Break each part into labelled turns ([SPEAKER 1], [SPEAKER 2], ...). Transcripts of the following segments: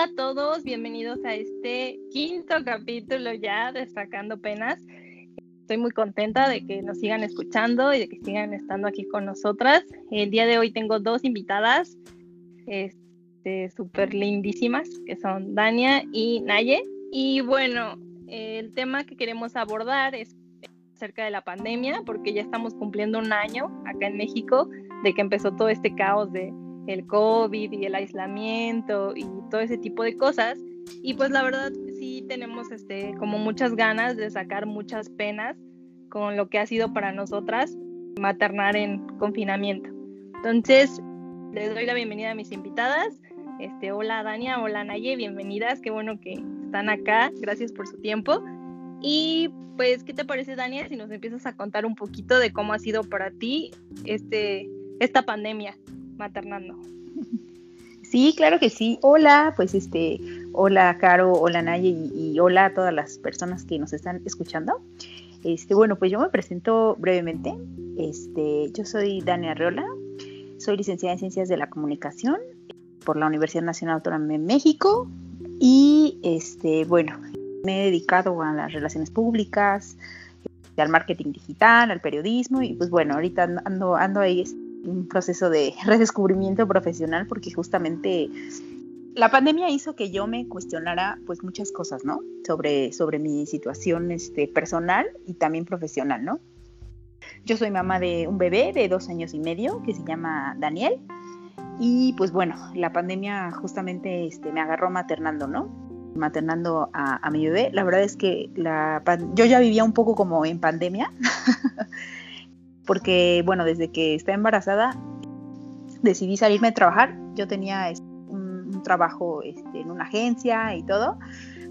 [SPEAKER 1] Hola a todos, bienvenidos a este quinto capítulo ya de Sacando Penas. Estoy muy contenta de que nos sigan escuchando y de que sigan estando aquí con nosotras. El día de hoy tengo dos invitadas este, súper lindísimas, que son Dania y Naye. Y bueno, el tema que queremos abordar es acerca de la pandemia, porque ya estamos cumpliendo un año acá en México de que empezó todo este caos de el COVID y el aislamiento y todo ese tipo de cosas. Y pues la verdad sí tenemos este, como muchas ganas de sacar muchas penas con lo que ha sido para nosotras maternar en confinamiento. Entonces, les doy la bienvenida a mis invitadas. Este, hola Dania, hola Naye, bienvenidas, qué bueno que están acá, gracias por su tiempo. Y pues, ¿qué te parece Dania si nos empiezas a contar un poquito de cómo ha sido para ti este, esta pandemia? Maternando.
[SPEAKER 2] Sí, claro que sí. Hola, pues este, hola Caro, hola Naye y, hola a todas las personas que nos están escuchando. Este, bueno, pues yo me presento brevemente. Este, yo soy Dania Arreola, soy licenciada en Ciencias de la Comunicación por la Universidad Nacional Autónoma de México y este, bueno, me he dedicado a las relaciones públicas, al marketing digital, al periodismo y pues bueno, ahorita ando, ando ahí un proceso de redescubrimiento profesional porque justamente la pandemia hizo que yo me cuestionara pues muchas cosas, ¿no? Sobre, sobre mi situación este, personal y también profesional, ¿no? Yo soy mamá de un bebé de dos años y medio que se llama Daniel y pues bueno, la pandemia justamente este, me agarró maternando, ¿no? Maternando a, mi bebé. La verdad es que la, yo ya vivía un poco como en pandemia. porque, bueno, desde que estaba embarazada decidí salirme a trabajar. Yo tenía un, trabajo este, en una agencia y todo,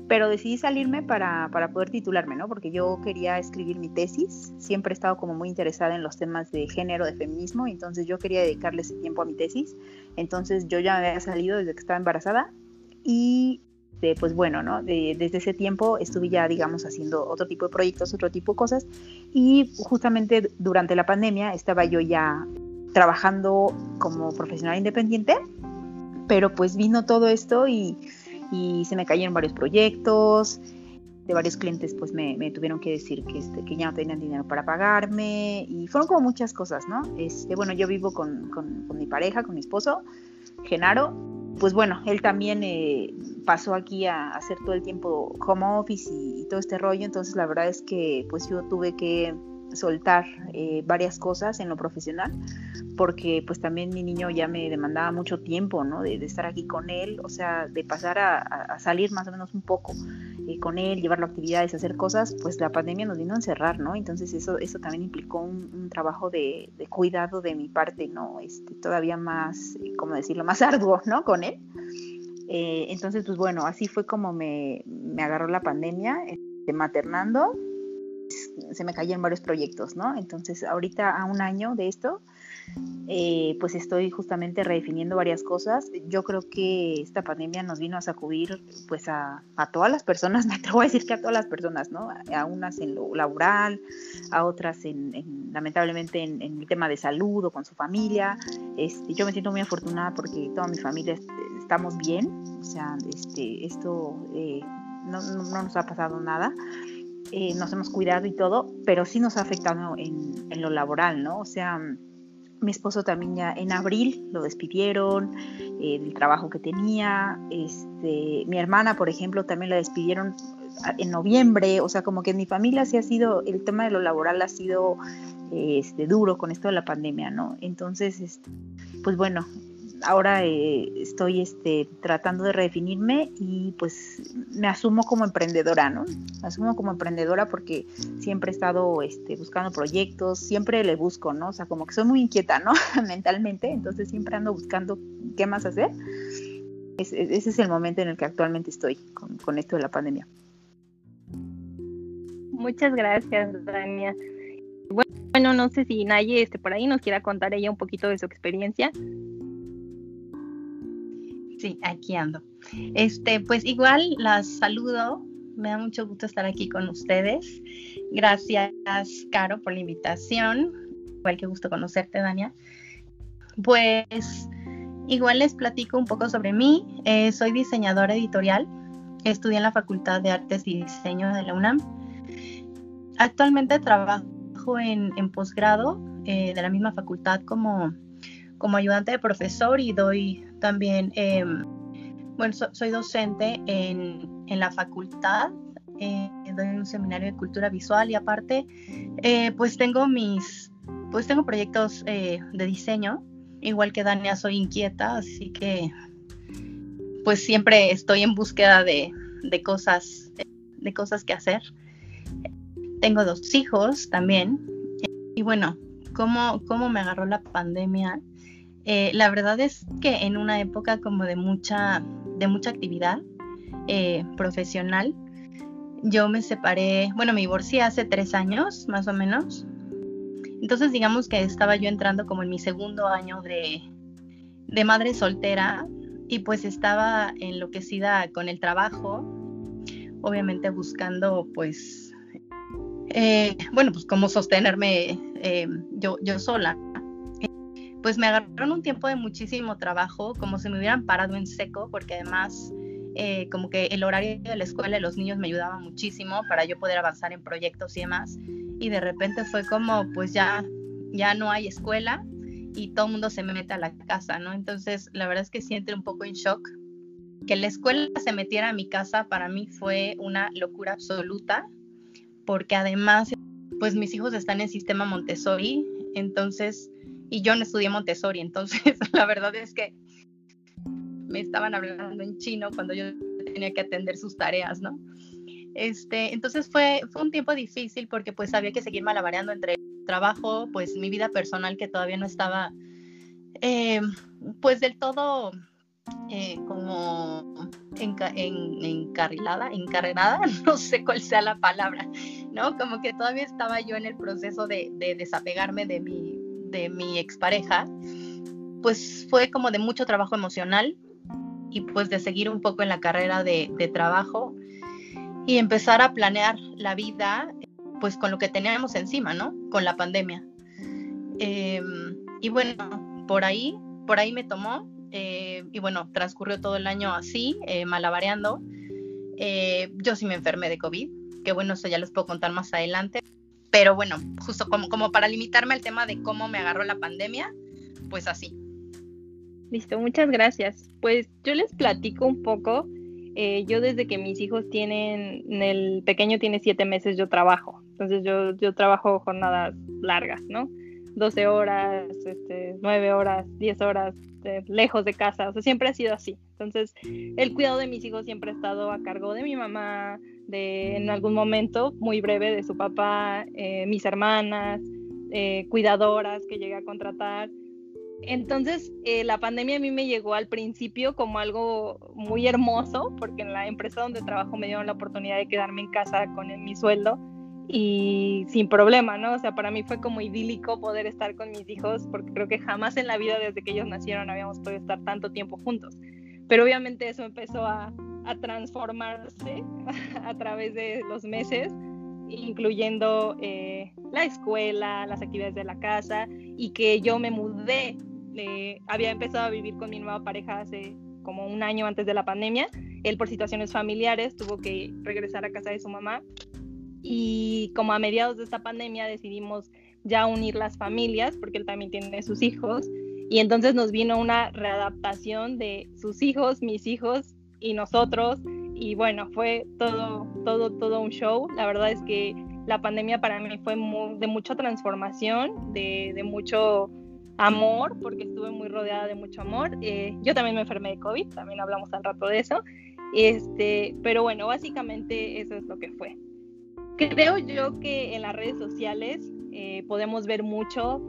[SPEAKER 2] pero decidí salirme para, poder titularme, ¿no? Porque yo quería escribir mi tesis, siempre he estado como muy interesada en los temas de género, de feminismo, entonces yo quería dedicarle ese tiempo a mi tesis, entonces yo ya me había salido desde que estaba embarazada y este, pues bueno, ¿no? desde ese tiempo estuve ya, digamos, haciendo otro tipo de proyectos, otro tipo de cosas, y justamente durante la pandemia estaba yo ya trabajando como profesional independiente, pero pues vino todo esto y, se me cayeron varios proyectos, de varios clientes pues me, tuvieron que decir que, este, que ya no tenían dinero para pagarme y fueron como muchas cosas, ¿no? Este, bueno, yo vivo con, con mi pareja, con mi esposo, Genaro, pues bueno, él también eh, pasó aquí a hacer todo el tiempo home office y, todo este rollo, entonces la verdad es que pues yo tuve que soltar eh, varias cosas en lo profesional porque pues también mi niño ya me demandaba mucho tiempo, ¿no? De, estar aquí con él, o sea, de pasar a, salir más o menos un poco eh, con él, llevarlo a actividades, hacer cosas, pues la pandemia nos vino a encerrar, ¿no? Entonces eso, eso también implicó un, trabajo de, cuidado de mi parte, ¿no? Este, todavía más, eh, ¿cómo decirlo? Más arduo, ¿no? Con él. Eh, entonces, pues bueno, así fue como me, me agarró la pandemia, este, maternando se me caían varios proyectos, ¿no? Entonces, ahorita a un año de esto, eh, pues estoy justamente redefiniendo varias cosas. Yo creo que esta pandemia nos vino a sacudir pues a, todas las personas, me atrevo a decir que a todas las personas, ¿no? A unas en lo laboral, a otras en, lamentablemente en, el tema de salud o con su familia. Este, yo me siento muy afortunada porque toda mi familia estamos bien, o sea, este, esto eh, no, nos ha pasado nada. Eh, nos hemos cuidado y todo, pero sí nos ha afectado en, lo laboral, ¿no? O sea, mi esposo también ya en abril lo despidieron eh, del trabajo que tenía. Este, mi hermana, por ejemplo, también la despidieron en noviembre. O sea, como que en mi familia sí ha sido, el tema de lo laboral ha sido este, duro con esto de la pandemia, ¿no? Entonces, este, pues bueno, ahora eh, estoy este, tratando de redefinirme y pues me asumo como emprendedora, ¿no? Me asumo como emprendedora porque siempre he estado este, buscando proyectos, siempre le busco, ¿no? O sea, como que soy muy inquieta, ¿no? Mentalmente, entonces siempre ando buscando qué más hacer. ese es el momento en el que actualmente estoy con, esto de la pandemia.
[SPEAKER 1] Muchas gracias, Dania. Bueno, no sé si Naye este, por ahí nos quiera contar ella un poquito de su experiencia.
[SPEAKER 3] Sí, aquí ando. Este, pues igual las saludo. Me da mucho gusto estar aquí con ustedes. Gracias, Caro, por la invitación. Igual que gusto conocerte, Dania. Pues igual les platico un poco sobre mí. Eh, soy diseñadora editorial. Estudié en la Facultad de Artes y Diseño de la UNAM. Actualmente trabajo en, posgrado eh, de la misma facultad como, como ayudante de profesor y doy también, em, bueno, soy docente en, en, la facultad, eh, doy un seminario de cultura visual y aparte, pues tengo mis, pues tengo proyectos de diseño igual que Dania, soy inquieta, así que pues siempre estoy en búsqueda de, cosas, de cosas que hacer. Tengo dos hijos también. Y bueno, ¿cómo, cómo me agarró la pandemia? Eh, la verdad es que en una época como de mucha, de mucha actividad eh, profesional, yo me separé, bueno, me divorcié hace tres años, más o menos, entonces digamos que estaba yo entrando como en mi segundo año de, madre soltera y pues estaba enloquecida con el trabajo, obviamente buscando pues, eh, bueno, pues cómo sostenerme yo, yo sola. Pues me agarraron un tiempo de muchísimo trabajo, como si me hubieran parado en seco, porque además eh, como que el horario de la escuela y los niños me ayudaban muchísimo para yo poder avanzar en proyectos y demás. Y de repente fue como, pues ya, ya no hay escuela y todo el mundo se mete a la casa, ¿no? Entonces, la verdad es que siento un poco en shock. Que la escuela se metiera a mi casa para mí fue una locura absoluta, porque además, pues mis hijos están en sistema Montessori, entonces, y yo no estudié Montessori, entonces la verdad es que me estaban hablando en chino cuando yo tenía que atender sus tareas, ¿no? Este, entonces fue, fue un tiempo difícil porque pues había que seguir malabareando entre trabajo, pues mi vida personal que todavía no estaba eh, pues del todo eh, como encarrilada, encarrerada, no sé cuál sea la palabra, ¿no? Como que todavía estaba yo en el proceso de desapegarme de mi, de mi expareja, pues fue como de mucho trabajo emocional, y pues de seguir un poco en la carrera de, trabajo y empezar a planear la vida pues con lo que teníamos encima, ¿no? Con la pandemia. Em, y bueno, por ahí, por ahí me tomó eh, y bueno, transcurrió todo el año así, eh, malabareando. Eh, yo sí me enfermé de COVID, que bueno, eso ya les puedo contar más adelante. Pero bueno, justo como, como para limitarme al tema de cómo me agarró la pandemia, pues así.
[SPEAKER 1] Listo, muchas gracias. Pues yo les platico un poco. Eh, yo desde que mis hijos tienen, el pequeño tiene siete meses, yo trabajo. Entonces yo, yo trabajo jornadas largas, ¿no? 12 horas, este, 9 horas, 10 horas, eh, lejos de casa. O sea, siempre ha sido así. Entonces, el cuidado de mis hijos siempre ha estado a cargo de mi mamá, de en algún momento muy breve de su papá, eh, mis hermanas, cuidadoras que llegué a contratar. Entonces, eh, la pandemia a mí me llegó al principio como algo muy hermoso, porque en la empresa donde trabajo me dieron la oportunidad de quedarme en casa con mi sueldo y sin problema, ¿no? O sea, para mí fue como idílico poder estar con mis hijos, porque creo que jamás en la vida desde que ellos nacieron habíamos podido estar tanto tiempo juntos. Pero obviamente eso empezó a, transformarse a través de los meses incluyendo eh, la escuela, las actividades de la casa y que yo me mudé había empezado a vivir con mi nueva pareja hace como un año antes de la pandemia. Él por situaciones familiares tuvo que regresar a casa de su mamá y como a mediados de esta pandemia decidimos ya unir las familias porque él también tiene sus hijos y entonces nos vino una readaptación de sus hijos, mis hijos y nosotros y bueno, fue todo, todo, todo un show. La verdad es que la pandemia para mí fue de mucha transformación, de, de mucho amor, porque estuve muy rodeada de mucho amor. Eh, yo también me enfermé de COVID, también hablamos al rato de eso. Este, pero bueno, básicamente eso es lo que fue. Creo yo que en las redes sociales eh, podemos ver mucho,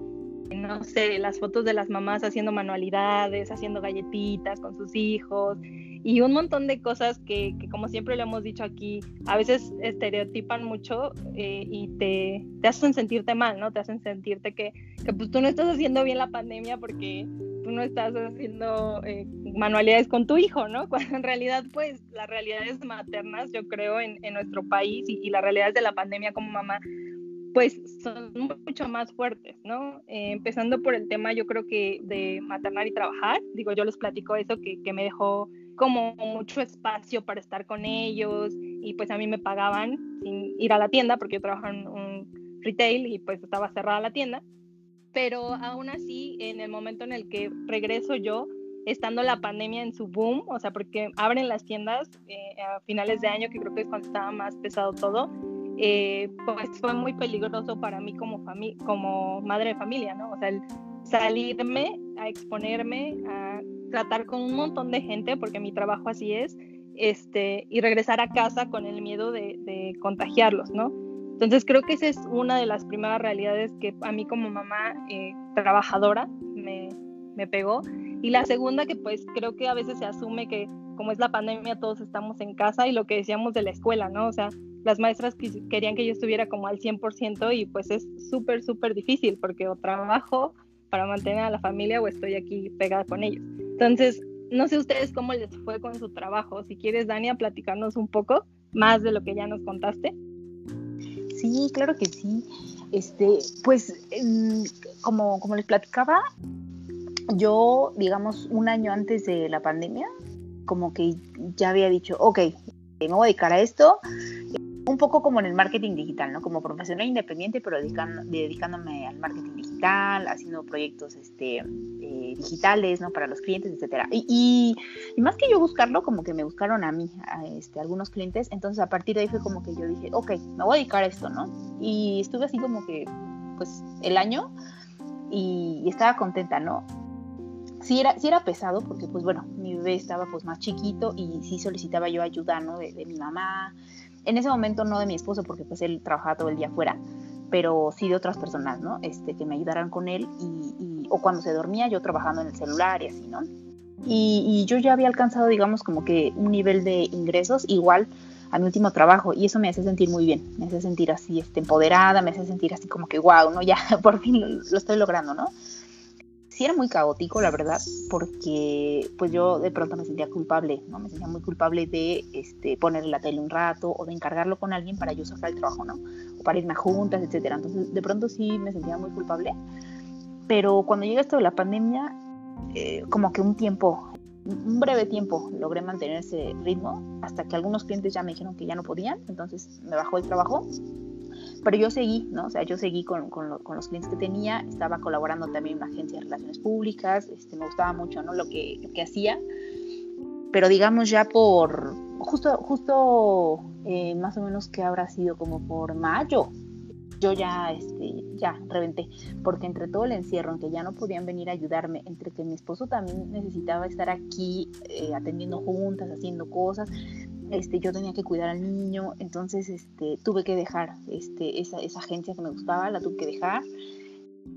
[SPEAKER 1] no sé, las fotos de las mamás haciendo manualidades, haciendo galletitas con sus hijos, y un montón de cosas que, como siempre le hemos dicho aquí, a veces estereotipan mucho eh, y te, te, hacen sentirte mal, ¿no? Te hacen sentirte que, que, pues tú no estás haciendo bien la pandemia porque tú no estás haciendo eh, manualidades con tu hijo, ¿no? Cuando en realidad, pues, las realidades maternas, yo creo, en, en nuestro país y, y las realidades de la pandemia como mamá, pues son mucho más fuertes, ¿no? Eh, empezando por el tema, yo creo que de maternar y trabajar, digo, yo les platico eso, que, me dejó como mucho espacio para estar con ellos y pues a mí me pagaban sin ir a la tienda porque yo trabajaba en un retail y pues estaba cerrada la tienda, pero aún así en el momento en el que regreso yo, estando la pandemia en su boom, o sea, porque abren las tiendas eh, a finales de año, que creo que es cuando estaba más pesado todo, eh, pues fue muy peligroso para mí como, como madre de familia, ¿no? O sea, el salirme a exponerme, a tratar con un montón de gente, porque mi trabajo así es, este, y regresar a casa con el miedo de, de contagiarlos, ¿no? Entonces creo que esa es una de las primeras realidades que a mí como mamá eh, trabajadora me, me pegó. Y la segunda que pues creo que a veces se asume que como es la pandemia todos estamos en casa y lo que decíamos de la escuela, ¿no? O sea, las maestras querían que yo estuviera como al 100% y pues es súper, súper difícil porque o trabajo para mantener a la familia o estoy aquí pegada con ellos. Entonces, no sé ustedes cómo les fue con su trabajo. Si quieres, Dani, a platicarnos un poco más de lo que ya nos contaste.
[SPEAKER 2] Sí, claro que sí. Este, pues, como, como les platicaba, yo, digamos, un año antes de la pandemia, como que ya había dicho, ok, me voy a dedicar a esto, un poco como en el marketing digital, ¿no? Como profesional independiente, pero dedicándome al marketing digital, haciendo proyectos este, eh, digitales, ¿no? Para los clientes, etcétera. Y, más que yo buscarlo, como que me buscaron a mí, a este, algunos clientes. Entonces, a partir de ahí fue como que yo dije, ok, me voy a dedicar a esto, ¿no? Y estuve así como que, pues, el año y, estaba contenta, ¿no? Sí era, sí era pesado porque, pues, bueno, mi bebé estaba, pues, más chiquito y sí solicitaba yo ayuda, ¿no? De, de mi mamá, en ese momento no de mi esposo, porque pues él trabajaba todo el día afuera, pero sí de otras personas, ¿no? Este, que me ayudaran con él y, o cuando se dormía yo trabajando en el celular y así, ¿no? Y, yo ya había alcanzado, digamos, como que un nivel de ingresos igual a mi último trabajo y eso me hace sentir muy bien, me hace sentir así este, empoderada, me hace sentir así como que wow, ¿no? Ya por fin lo estoy logrando, ¿no? Sí era muy caótico, la verdad, porque pues yo de pronto me sentía culpable, ¿no? Me sentía muy culpable de este, ponerle la tele un rato o de encargarlo con alguien para yo sacar el trabajo, ¿no? O para irme a juntas, etcétera. Entonces, de pronto sí me sentía muy culpable. Pero cuando llega esto de la pandemia, eh, como que un tiempo, un breve tiempo, logré mantener ese ritmo hasta que algunos clientes ya me dijeron que ya no podían, entonces me bajó el trabajo pero yo seguí, ¿no? O sea, yo seguí con, con, los clientes que tenía, estaba colaborando también en una agencia de relaciones públicas, este, me gustaba mucho, ¿no? Lo que, lo que hacía, pero digamos ya por, justo, justo eh, más o menos que habrá sido como por mayo, yo ya, este, ya reventé, porque entre todo el encierro, en que ya no podían venir a ayudarme, entre que mi esposo también necesitaba estar aquí eh, atendiendo juntas, haciendo cosas, este, yo tenía que cuidar al niño, entonces este, tuve que dejar este, esa, esa agencia que me gustaba, la tuve que dejar.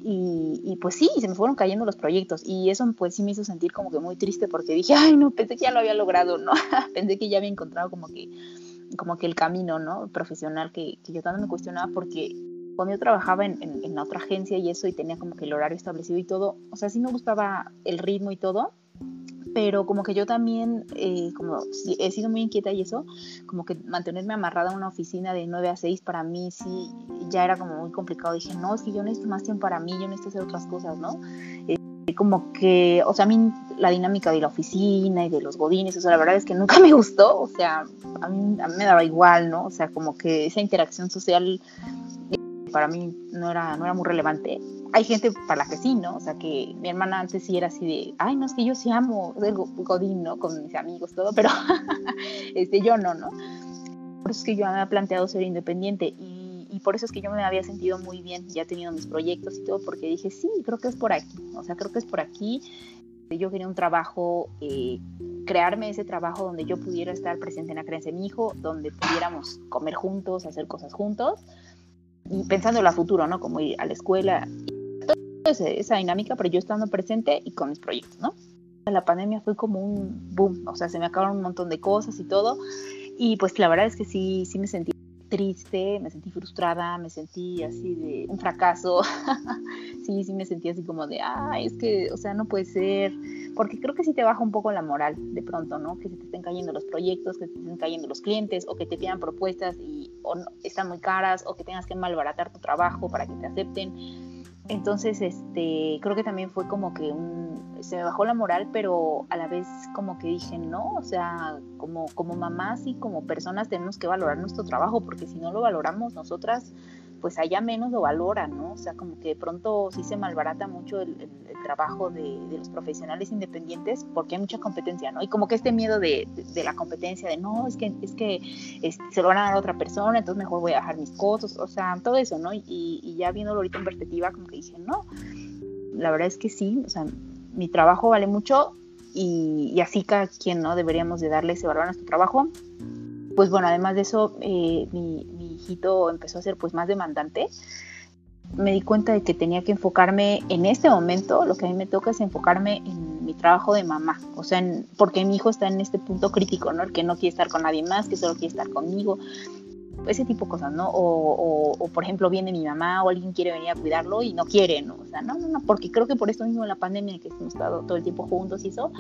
[SPEAKER 2] Y, pues sí, se me fueron cayendo los proyectos y eso pues sí me hizo sentir como que muy triste porque dije, ay no, pensé que ya lo había logrado, ¿no? pensé que ya había encontrado como que, como que el camino, ¿no? Profesional que, que yo tanto me cuestionaba porque cuando yo trabajaba en, en, en, otra agencia y eso y tenía como que el horario establecido y todo, o sea, sí me gustaba el ritmo y todo, pero como que yo también, eh, como he sido muy inquieta y eso, como que mantenerme amarrada a una oficina de 9 a 6 para mí sí, ya era como muy complicado. Dije, no, es que yo necesito más tiempo para mí, yo necesito hacer otras cosas, ¿no? Eh, como que, o sea, a mí la dinámica de la oficina y de los godines, o sea, la verdad es que nunca me gustó, o sea, a mí, a mí me daba igual, ¿no? O sea, como que esa interacción social para mí no era, no era muy relevante hay gente para la que sí, ¿no? O sea, que mi hermana antes sí era así de, ay, no, es que yo sí amo el Godín, ¿no? Con mis amigos, todo, pero este, yo no, ¿no? Por eso es que yo me había planteado ser independiente y, y, por eso es que yo me había sentido muy bien, ya tenido mis proyectos y todo, porque dije, sí, creo que es por aquí, o sea, creo que es por aquí. Yo quería un trabajo, eh, crearme ese trabajo donde yo pudiera estar presente en la creencia de mi hijo, donde pudiéramos comer juntos, hacer cosas juntos en la futuro, ¿no? Como ir a la escuela esa dinámica, pero yo estando presente y con mis proyectos, ¿no? La pandemia fue como un boom, o sea, se me acabaron un montón de cosas y todo, y pues la verdad es que sí, sí me sentí triste, me sentí frustrada, me sentí así de un fracaso, sí, sí me sentí así como de, ay, es que, o sea, no puede ser, porque creo que sí te baja un poco la moral de pronto, ¿no? Que se te estén cayendo los proyectos, que se te estén cayendo los clientes o que te pidan propuestas y o están muy caras o que tengas que malbaratar tu trabajo para que te acepten. Entonces, este, creo que también fue como que se me bajó la moral, pero a la vez como que dije, no, o sea, como, como mamás y como personas tenemos que valorar nuestro trabajo, porque si no lo valoramos nosotras, pues allá menos lo valoran, ¿no? O sea, como que de pronto sí se malbarata mucho el, trabajo de, los profesionales independientes porque hay mucha competencia, ¿no? Y como que este miedo de, la competencia, de no, es que, es que se lo van a dar a otra persona, entonces mejor voy a dejar mis cosas, o sea, todo eso, ¿no? Y, ya viéndolo ahorita en perspectiva, como que dije, no, la verdad es que sí, o sea, mi trabajo vale mucho y, así cada quien, ¿no? Deberíamos de darle ese valor a nuestro trabajo. Pues bueno, además de eso, eh, mi, hijito empezó a ser pues más demandante, me di cuenta de que tenía que enfocarme en este momento, lo que a mí me toca es enfocarme en mi trabajo de mamá, o sea, porque mi hijo está en este punto crítico, ¿no? El que no quiere estar con nadie más, que solo quiere estar conmigo, ese tipo de cosas, ¿no? O, por ejemplo viene mi mamá o alguien quiere venir a cuidarlo y no quiere, ¿no? O sea, no, no, no, porque creo que por esto mismo en la pandemia que hemos estado todo el tiempo juntos y eso,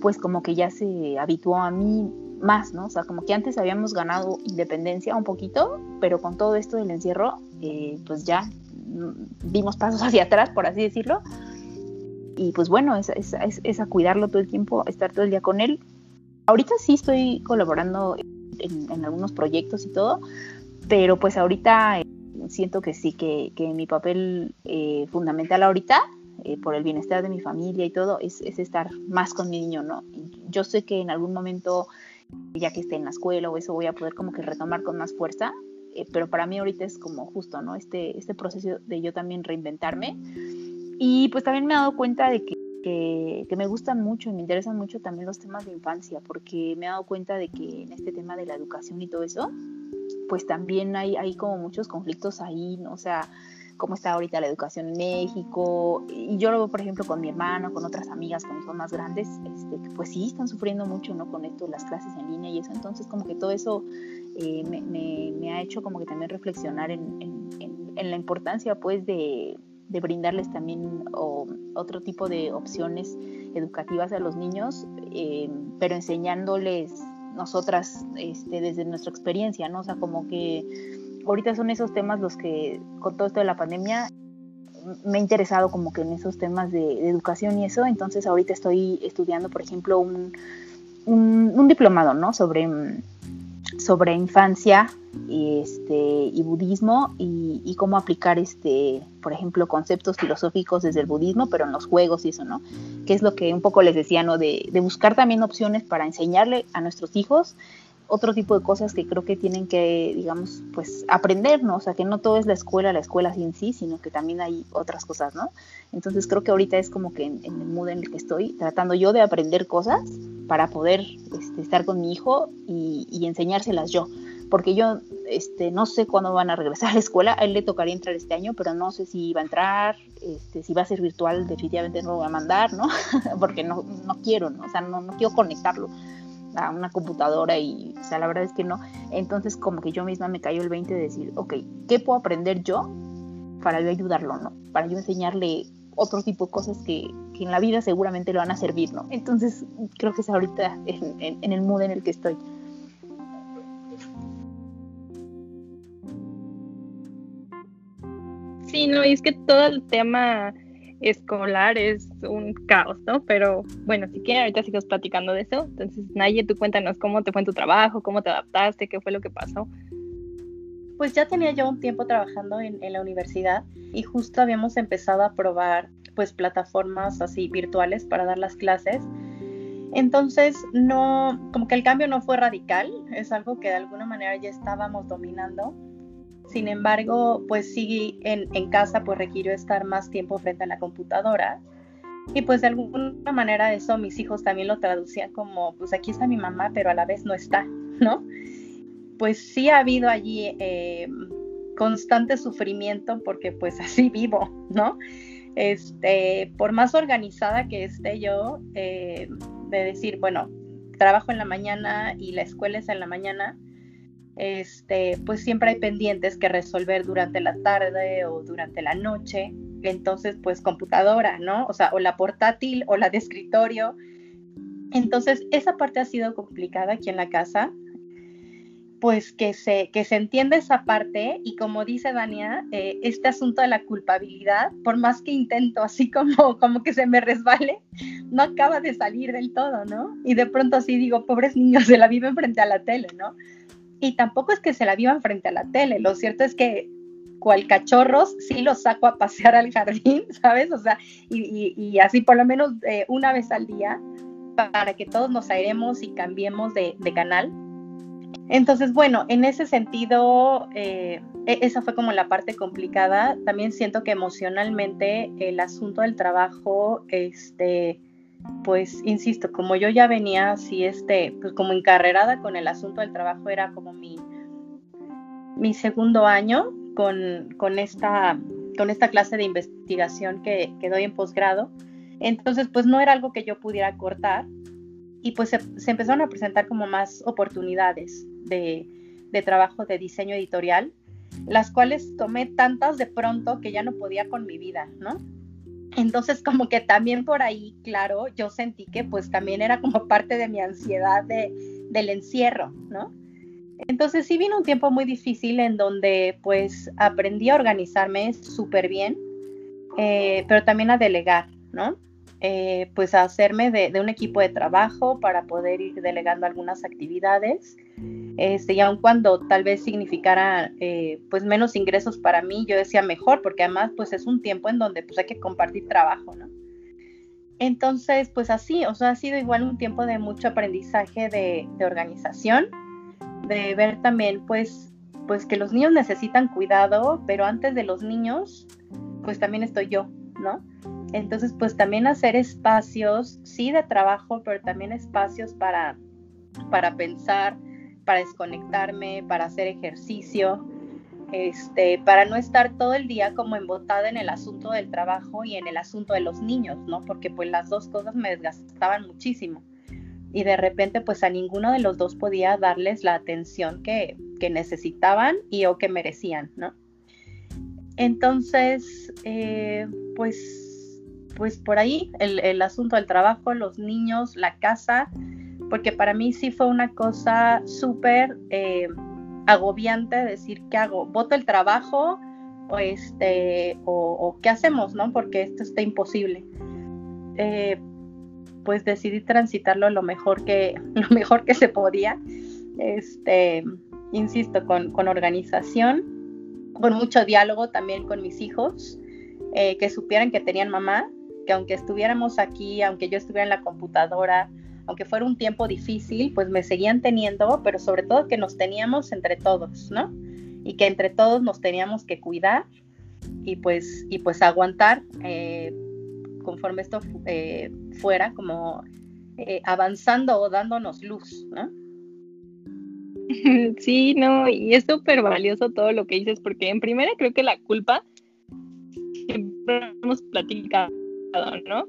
[SPEAKER 2] pues como que ya se habituó a mí más, ¿no? O sea, como que antes habíamos ganado independencia un poquito, pero con todo esto del encierro, eh, pues ya mm, dimos pasos hacia atrás, por así decirlo. Y pues bueno, es, es, a cuidarlo todo el tiempo, estar todo el día con él. Ahorita sí estoy colaborando en, algunos proyectos y todo, pero pues ahorita eh, siento que sí, que, que mi papel eh, fundamental ahorita por el bienestar de mi familia y todo, es, es, estar más con mi niño, ¿no? Yo sé que en algún momento ya que esté en la escuela o eso voy a poder como que retomar con más fuerza, eh, pero para mí ahorita es como justo, ¿no? Este, este proceso de yo también reinventarme. Y pues también me he dado cuenta de que, que, me gustan mucho y me interesan mucho también los temas de infancia, porque me he dado cuenta de que en este tema de la educación y todo eso, pues también hay, hay como muchos conflictos ahí, ¿no? O sea, cómo está ahorita la educación en México. Y yo lo veo, por ejemplo, con mi hermano, con otras amigas, con hijos más grandes, este, que pues sí están sufriendo mucho, ¿no? Con esto, las clases en línea y eso. Entonces, como que todo eso eh, me, ha hecho como que también reflexionar en, la importancia, pues, de, de brindarles también otro tipo de opciones educativas a los niños, eh, pero enseñándoles nosotras este, desde nuestra experiencia, ¿no? O sea, como que ahorita son esos temas los que con todo esto de la pandemia me he interesado como que en esos temas de, educación y eso, entonces ahorita estoy estudiando, por ejemplo, un, un, diplomado, ¿no? Sobre, sobre infancia y, este, y budismo y, cómo aplicar, este, por ejemplo, conceptos filosóficos desde el budismo, pero en los juegos y eso, ¿no? Que es lo que un poco les decía, ¿no? De, de buscar también opciones para enseñarle a nuestros hijos otro tipo de cosas que creo que tienen que, digamos, pues aprender, ¿no? O sea, que no todo es la escuela, la escuela en sí, sino que también hay otras cosas, ¿no? Entonces creo que ahorita es como que en, el mood en el que estoy, tratando yo de aprender cosas para poder este, estar con mi hijo y, enseñárselas yo. Porque yo este, no sé cuándo van a regresar a la escuela, a él le tocaría entrar este año, pero no sé si va a entrar, este, si va a ser virtual, definitivamente no lo voy a mandar, ¿no? Porque no, no quiero, ¿no? O sea, no, no quiero conectarlo a una computadora y, o sea, la verdad es que no. Entonces como que yo misma me cayó el 20 de decir, ok, ¿qué puedo aprender yo para yo ayudarlo, no? Para yo enseñarle otro tipo de cosas que, que en la vida seguramente le van a servir, ¿no? Entonces creo que es ahorita en, en el mood en el que estoy.
[SPEAKER 1] Sí, no, y es que todo el tema escolar es un caos, ¿no? Pero bueno, si quieren, ahorita sigamos platicando de eso. Entonces, Naye, tú cuéntanos cómo te fue en tu trabajo, cómo te adaptaste, qué fue lo que pasó.
[SPEAKER 3] Pues ya tenía yo un tiempo trabajando en, la universidad y justo habíamos empezado a probar pues plataformas así virtuales para dar las clases. Entonces, no, como que el cambio no fue radical, es algo que de alguna manera ya estábamos dominando, sin embargo, pues sí, en, en casa pues requirió estar más tiempo frente a la computadora. Y pues de alguna manera eso mis hijos también lo traducían como, pues aquí está mi mamá, pero a la vez no está, ¿no? Pues sí ha habido allí eh, constante sufrimiento porque pues así vivo, ¿no? Este, por más organizada que esté yo, eh, de decir, bueno, trabajo en la mañana y la escuela es en la mañana, este, pues siempre hay pendientes que resolver durante la tarde o durante la noche. entonces pues computadora, ¿no? O sea, o la portátil o la de escritorio. Entonces, esa parte ha sido complicada aquí en la casa, pues que se, que se entienda esa parte y como dice Dania, eh, este asunto de la culpabilidad, por más que intento así como, como que se me resbale, no acaba de salir del todo, ¿no? Y de pronto así digo, pobres niños, se la viven frente a la tele, ¿no? Y tampoco es que se la vivan frente a la tele, lo cierto es que cual cachorros sí los saco a pasear al jardín, ¿sabes? O sea, y, así por lo menos eh, una vez al día para que todos nos airemos y cambiemos de, canal. Entonces, bueno, en ese sentido, eh, e, esa fue como la parte complicada. También siento que emocionalmente el asunto del trabajo, este, pues, insisto, como yo ya venía así, este, pues como encarrerada con el asunto del trabajo, era como mi, mi segundo año con, con, esta, con esta clase de investigación que, que doy en posgrado. Entonces, pues no era algo que yo pudiera cortar y pues se, empezaron a presentar como más oportunidades de, de, trabajo de diseño editorial, las cuales tomé tantas de pronto que ya no podía con mi vida, ¿no? Entonces como que también por ahí, claro, yo sentí que pues también era como parte de mi ansiedad de, del encierro, ¿no? Entonces sí vino un tiempo muy difícil en donde pues aprendí a organizarme súper bien, eh, pero también a delegar, ¿no? Eh, pues hacerme de, un equipo de trabajo para poder ir delegando algunas actividades. Este, y aun cuando tal vez significara eh, pues menos ingresos para mí, yo decía mejor, porque además pues es un tiempo en donde pues hay que compartir trabajo, ¿no? Entonces, pues así, o sea, ha sido igual un tiempo de mucho aprendizaje de, de organización, de ver también pues, pues que los niños necesitan cuidado, pero antes de los niños, pues también estoy yo, ¿no? Entonces, pues también hacer espacios, sí de trabajo, pero también espacios para, para pensar, para desconectarme, para hacer ejercicio, este, para no estar todo el día como embotada en el asunto del trabajo y en el asunto de los niños, ¿no? Porque pues las dos cosas me desgastaban muchísimo. Y de repente pues a ninguno de los dos podía darles la atención que, que necesitaban y o que merecían, ¿no? Entonces, eh, pues pues por ahí el, asunto del trabajo, los niños, la casa, porque para mí sí fue una cosa súper eh, agobiante decir, ¿qué hago? ¿Voto el trabajo o, este, o, qué hacemos, no? Porque esto está imposible. Eh, pues decidí transitarlo lo mejor que, lo mejor que se podía. Este, insisto, con, con organización, con mucho diálogo también con mis hijos, eh, que supieran que tenían mamá, que aunque estuviéramos aquí, aunque yo estuviera en la computadora, aunque fuera un tiempo difícil, pues me seguían teniendo, pero sobre todo que nos teníamos entre todos, ¿no? Y que entre todos nos teníamos que cuidar y pues, y pues aguantar eh, conforme esto eh, fuera como eh, avanzando o dándonos luz, ¿no?
[SPEAKER 1] Sí, no, y es súper valioso todo lo que dices, porque en primera creo que la culpa, siempre hemos platicado, ¿no?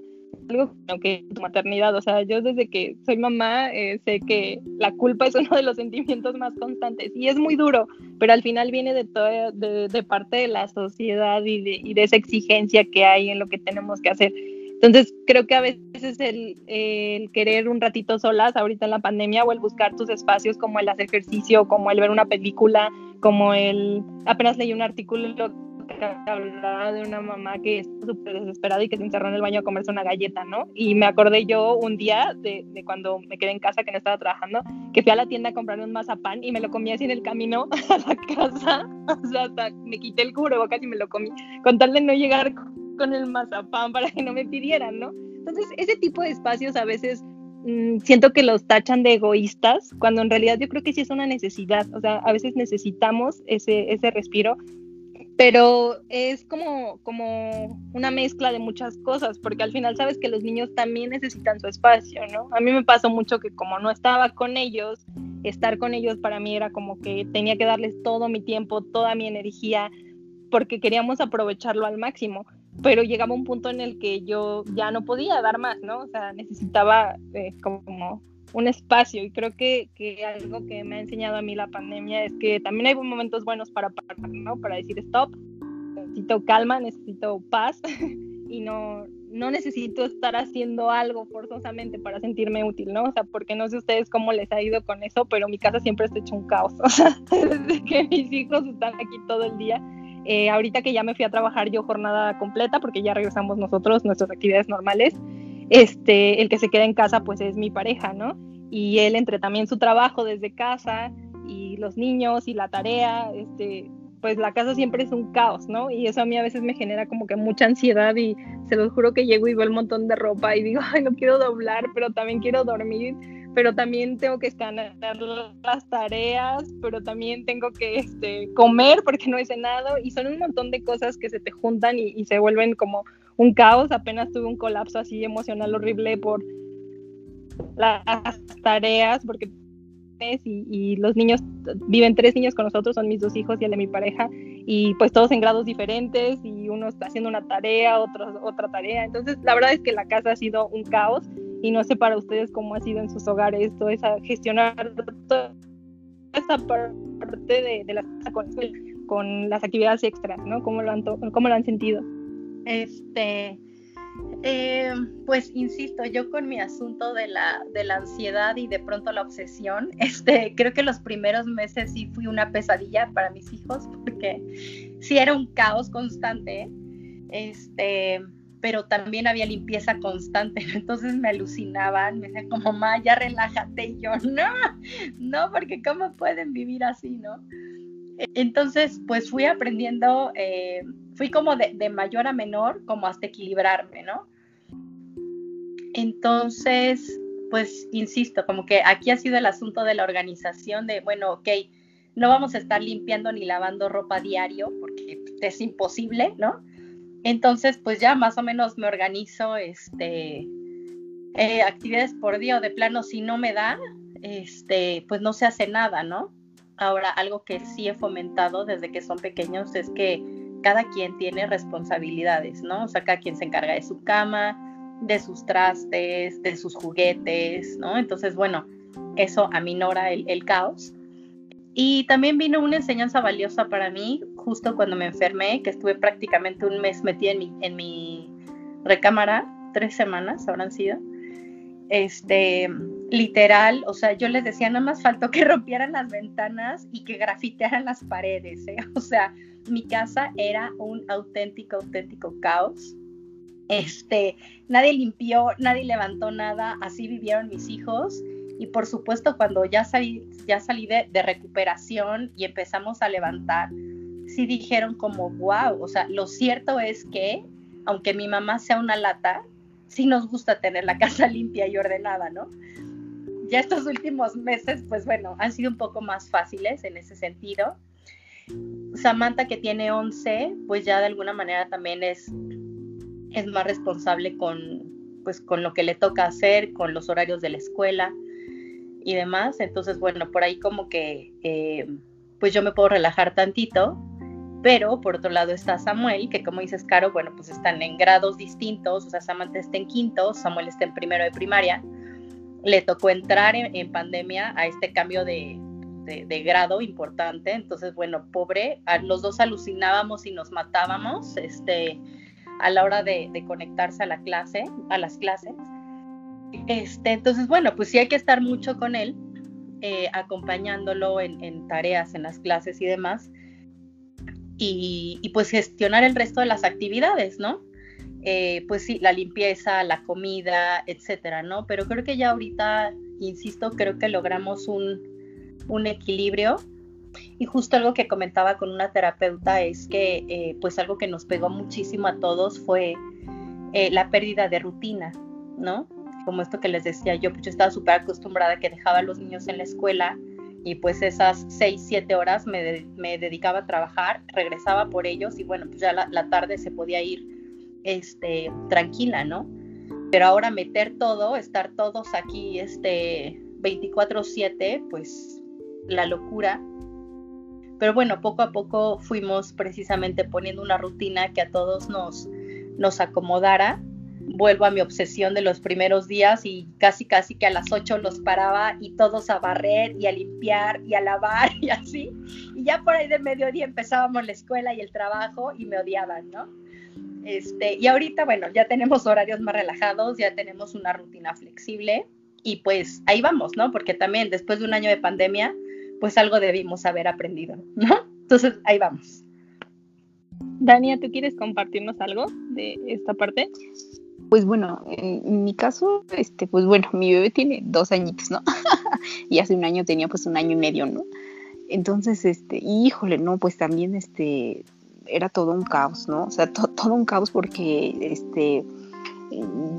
[SPEAKER 1] Algo que tu maternidad, o sea, yo desde que soy mamá eh, sé que la culpa es uno de los sentimientos más constantes y es muy duro, pero al final viene de, todo, de, parte de la sociedad y de, y de, esa exigencia que hay en lo que tenemos que hacer. Entonces, creo que a veces el, el, querer un ratito solas ahorita en la pandemia o el buscar tus espacios como el hacer ejercicio, como el ver una película, como el... Apenas leí un artículo hablaba de una mamá que está súper desesperada y que se encerró en el baño a comerse una galleta, ¿no? Y me acordé yo un día de, de, cuando me quedé en casa, que no estaba trabajando, que fui a la tienda a comprarme un mazapán y me lo comí así en el camino a la casa. O sea, hasta me quité el cubrebocas y me lo comí, con tal de no llegar con el mazapán para que no me pidieran, ¿no? Entonces, ese tipo de espacios a veces mm, siento que los tachan de egoístas, cuando en realidad yo creo que sí es una necesidad, o sea, a veces necesitamos ese, ese respiro pero es como, como una mezcla de muchas cosas, porque al final sabes que los niños también necesitan su espacio, ¿no? A mí me pasó mucho que como no estaba con ellos, estar con ellos para mí era como que tenía que darles todo mi tiempo, toda mi energía, porque queríamos aprovecharlo al máximo, pero llegaba un punto en el que yo ya no podía dar más, ¿no? O sea, necesitaba eh, como un espacio y creo que, que, algo que me ha enseñado a mí la pandemia es que también hay momentos buenos para parar, ¿no? Para decir stop, necesito calma, necesito paz y no, no necesito estar haciendo algo forzosamente para sentirme útil, ¿no? O sea, porque no sé ustedes cómo les ha ido con eso, pero mi casa siempre está hecho un caos, o sea, desde que mis hijos están aquí todo el día. Eh, ahorita que ya me fui a trabajar yo jornada completa, porque ya regresamos nosotros, nuestras actividades normales, este, el que se queda en casa pues es mi pareja, ¿no? Y él entre también su trabajo desde casa y los niños y la tarea, este, pues la casa siempre es un caos, ¿no? Y eso a mí a veces me genera como que mucha ansiedad y se los juro que llego y veo el montón de ropa y digo, ay, no quiero doblar, pero también quiero dormir, pero también tengo que escanear las tareas, pero también tengo que este, comer porque no he cenado y son un montón de cosas que se te juntan y, y se vuelven como un caos. Apenas tuve un colapso así emocional horrible por las tareas, porque y, los niños, viven tres niños con nosotros, son mis dos hijos y el de mi pareja, y pues todos en grados diferentes, y uno está haciendo una tarea, otro otra tarea. Entonces, la verdad es que la casa ha sido un caos, y no sé para ustedes cómo ha sido en sus hogares todo esa gestionar toda esa parte de, la casa con, con, las actividades extras, ¿no? ¿Cómo lo han, cómo lo han sentido?
[SPEAKER 3] Este, eh, pues insisto, yo con mi asunto de la, de la ansiedad y de pronto la obsesión, este, creo que los primeros meses sí fui una pesadilla para mis hijos porque sí era un caos constante, este, pero también había limpieza constante, entonces me alucinaban, me decían como, mamá, ya relájate, y yo, no, no, porque cómo pueden vivir así, ¿no? Entonces, pues fui aprendiendo, eh, fui como de, mayor a menor, como hasta equilibrarme, ¿no? Entonces, pues, insisto, como que aquí ha sido el asunto de la organización de, bueno, ok, no vamos a estar limpiando ni lavando ropa diario porque es imposible, ¿no? Entonces, pues ya más o menos me organizo, este, eh, actividades por día o de plano, si no me da, este, pues no se hace nada, ¿no? Ahora, algo que sí he fomentado desde que son pequeños es que cada quien tiene responsabilidades, ¿no? O sea, cada quien se encarga de su cama, de sus trastes, de sus juguetes, ¿no? Entonces, bueno, eso aminora el, el caos. Y también vino una enseñanza valiosa para mí justo cuando me enfermé, que estuve prácticamente un mes metida en mi, en mi recámara, tres semanas habrán sido este, literal, o sea, yo les decía, nada más faltó que rompieran las ventanas y que grafitearan las paredes, ¿eh? o sea, mi casa era un auténtico, auténtico caos. Este, nadie limpió, nadie levantó nada, así vivieron mis hijos. Y por supuesto, cuando ya salí, ya salí de, recuperación y empezamos a levantar, sí dijeron como, wow, o sea, lo cierto es que, aunque mi mamá sea una lata, sí nos gusta tener la casa limpia y ordenada, ¿no? Ya estos últimos meses, pues bueno, han sido un poco más fáciles en ese sentido. Samantha, que tiene 11, pues ya de alguna manera también es, es más responsable con, pues, con lo que le toca hacer, con los horarios de la escuela y demás. Entonces, bueno, por ahí como que, eh, pues yo me puedo relajar tantito pero por otro lado está Samuel, que como dices, Caro, bueno, pues están en grados distintos, o sea, Samantha está en quinto, Samuel está en primero de primaria. Le tocó entrar en, pandemia a este cambio de, grado importante, entonces, bueno, pobre, los dos alucinábamos y nos matábamos este, a la hora de, conectarse a la clase, a las clases. Este, entonces, bueno, pues sí hay que estar mucho con él, eh, acompañándolo en, en, tareas, en las clases y demás y, pues gestionar el resto de las actividades, ¿no? Eh, pues sí, la limpieza, la comida, etcétera, ¿no? Pero creo que ya ahorita, insisto, creo que logramos un, un equilibrio. Y justo algo que comentaba con una terapeuta es que, eh, pues algo que nos pegó muchísimo a todos fue eh, la pérdida de rutina, ¿no? Como esto que les decía yo, pues yo estaba súper acostumbrada que dejaba a los niños en la escuela y pues esas seis, siete horas me, me, dedicaba a trabajar, regresaba por ellos y bueno, pues ya la, tarde se podía ir este, tranquila, ¿no? Pero ahora meter todo, estar todos aquí este, 24/7, pues la locura. Pero bueno, poco a poco fuimos precisamente poniendo una rutina que a todos nos, nos acomodara vuelvo a mi obsesión de los primeros días y casi casi que a las 8 los paraba y todos a barrer y a limpiar y a lavar y así. Y ya por ahí de mediodía empezábamos la escuela y el trabajo y me odiaban, ¿no? Este, y ahorita, bueno, ya tenemos horarios más relajados, ya tenemos una rutina flexible y pues ahí vamos, ¿no? Porque también después de un año de pandemia, pues algo debimos haber aprendido, ¿no? Entonces, ahí vamos.
[SPEAKER 1] Dania, ¿tú quieres compartirnos algo de esta parte?
[SPEAKER 2] Pues bueno, en mi caso, este, pues bueno, mi bebé tiene dos añitos, ¿no? y hace un año tenía pues un año y medio, ¿no? Entonces, este, híjole, no, pues también, este, era todo un caos, ¿no? O sea, todo un caos porque, este,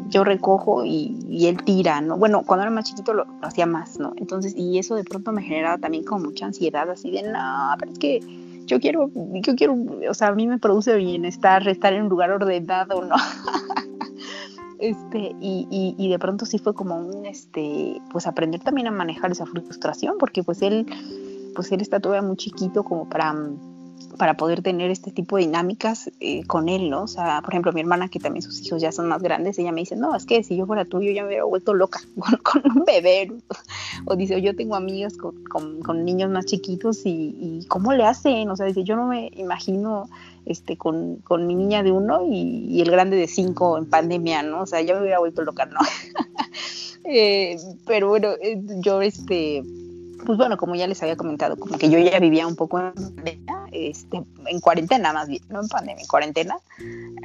[SPEAKER 2] yo recojo y, él tira, ¿no? Bueno, cuando era más chiquito lo, hacía más, ¿no? Entonces, y eso de pronto me generaba también como mucha ansiedad, así de, no, pero es que yo quiero, yo quiero, o sea, a mí me produce bienestar estar en un lugar ordenado, ¿no? este, y, y, de pronto sí fue como un, este, pues aprender también a manejar esa frustración, porque pues él, pues él está todavía muy chiquito como para para poder tener este tipo de dinámicas eh, con él, ¿no? O sea, por ejemplo, mi hermana, que también sus hijos ya son más grandes, ella me dice, no, es que si yo fuera tú, yo ya me hubiera vuelto loca con, un bebé. O dice, yo tengo amigas con, niños más chiquitos y, ¿cómo le hacen? O sea, dice, yo no me imagino este, con, mi niña de uno y, el grande de cinco en pandemia, ¿no? O sea, ya me hubiera vuelto loca, ¿no? Eh, pero bueno, eh, yo, este pues bueno, como ya les había comentado, como que yo ya vivía un poco en pandemia, este, en cuarentena más bien, no en pandemia, en cuarentena,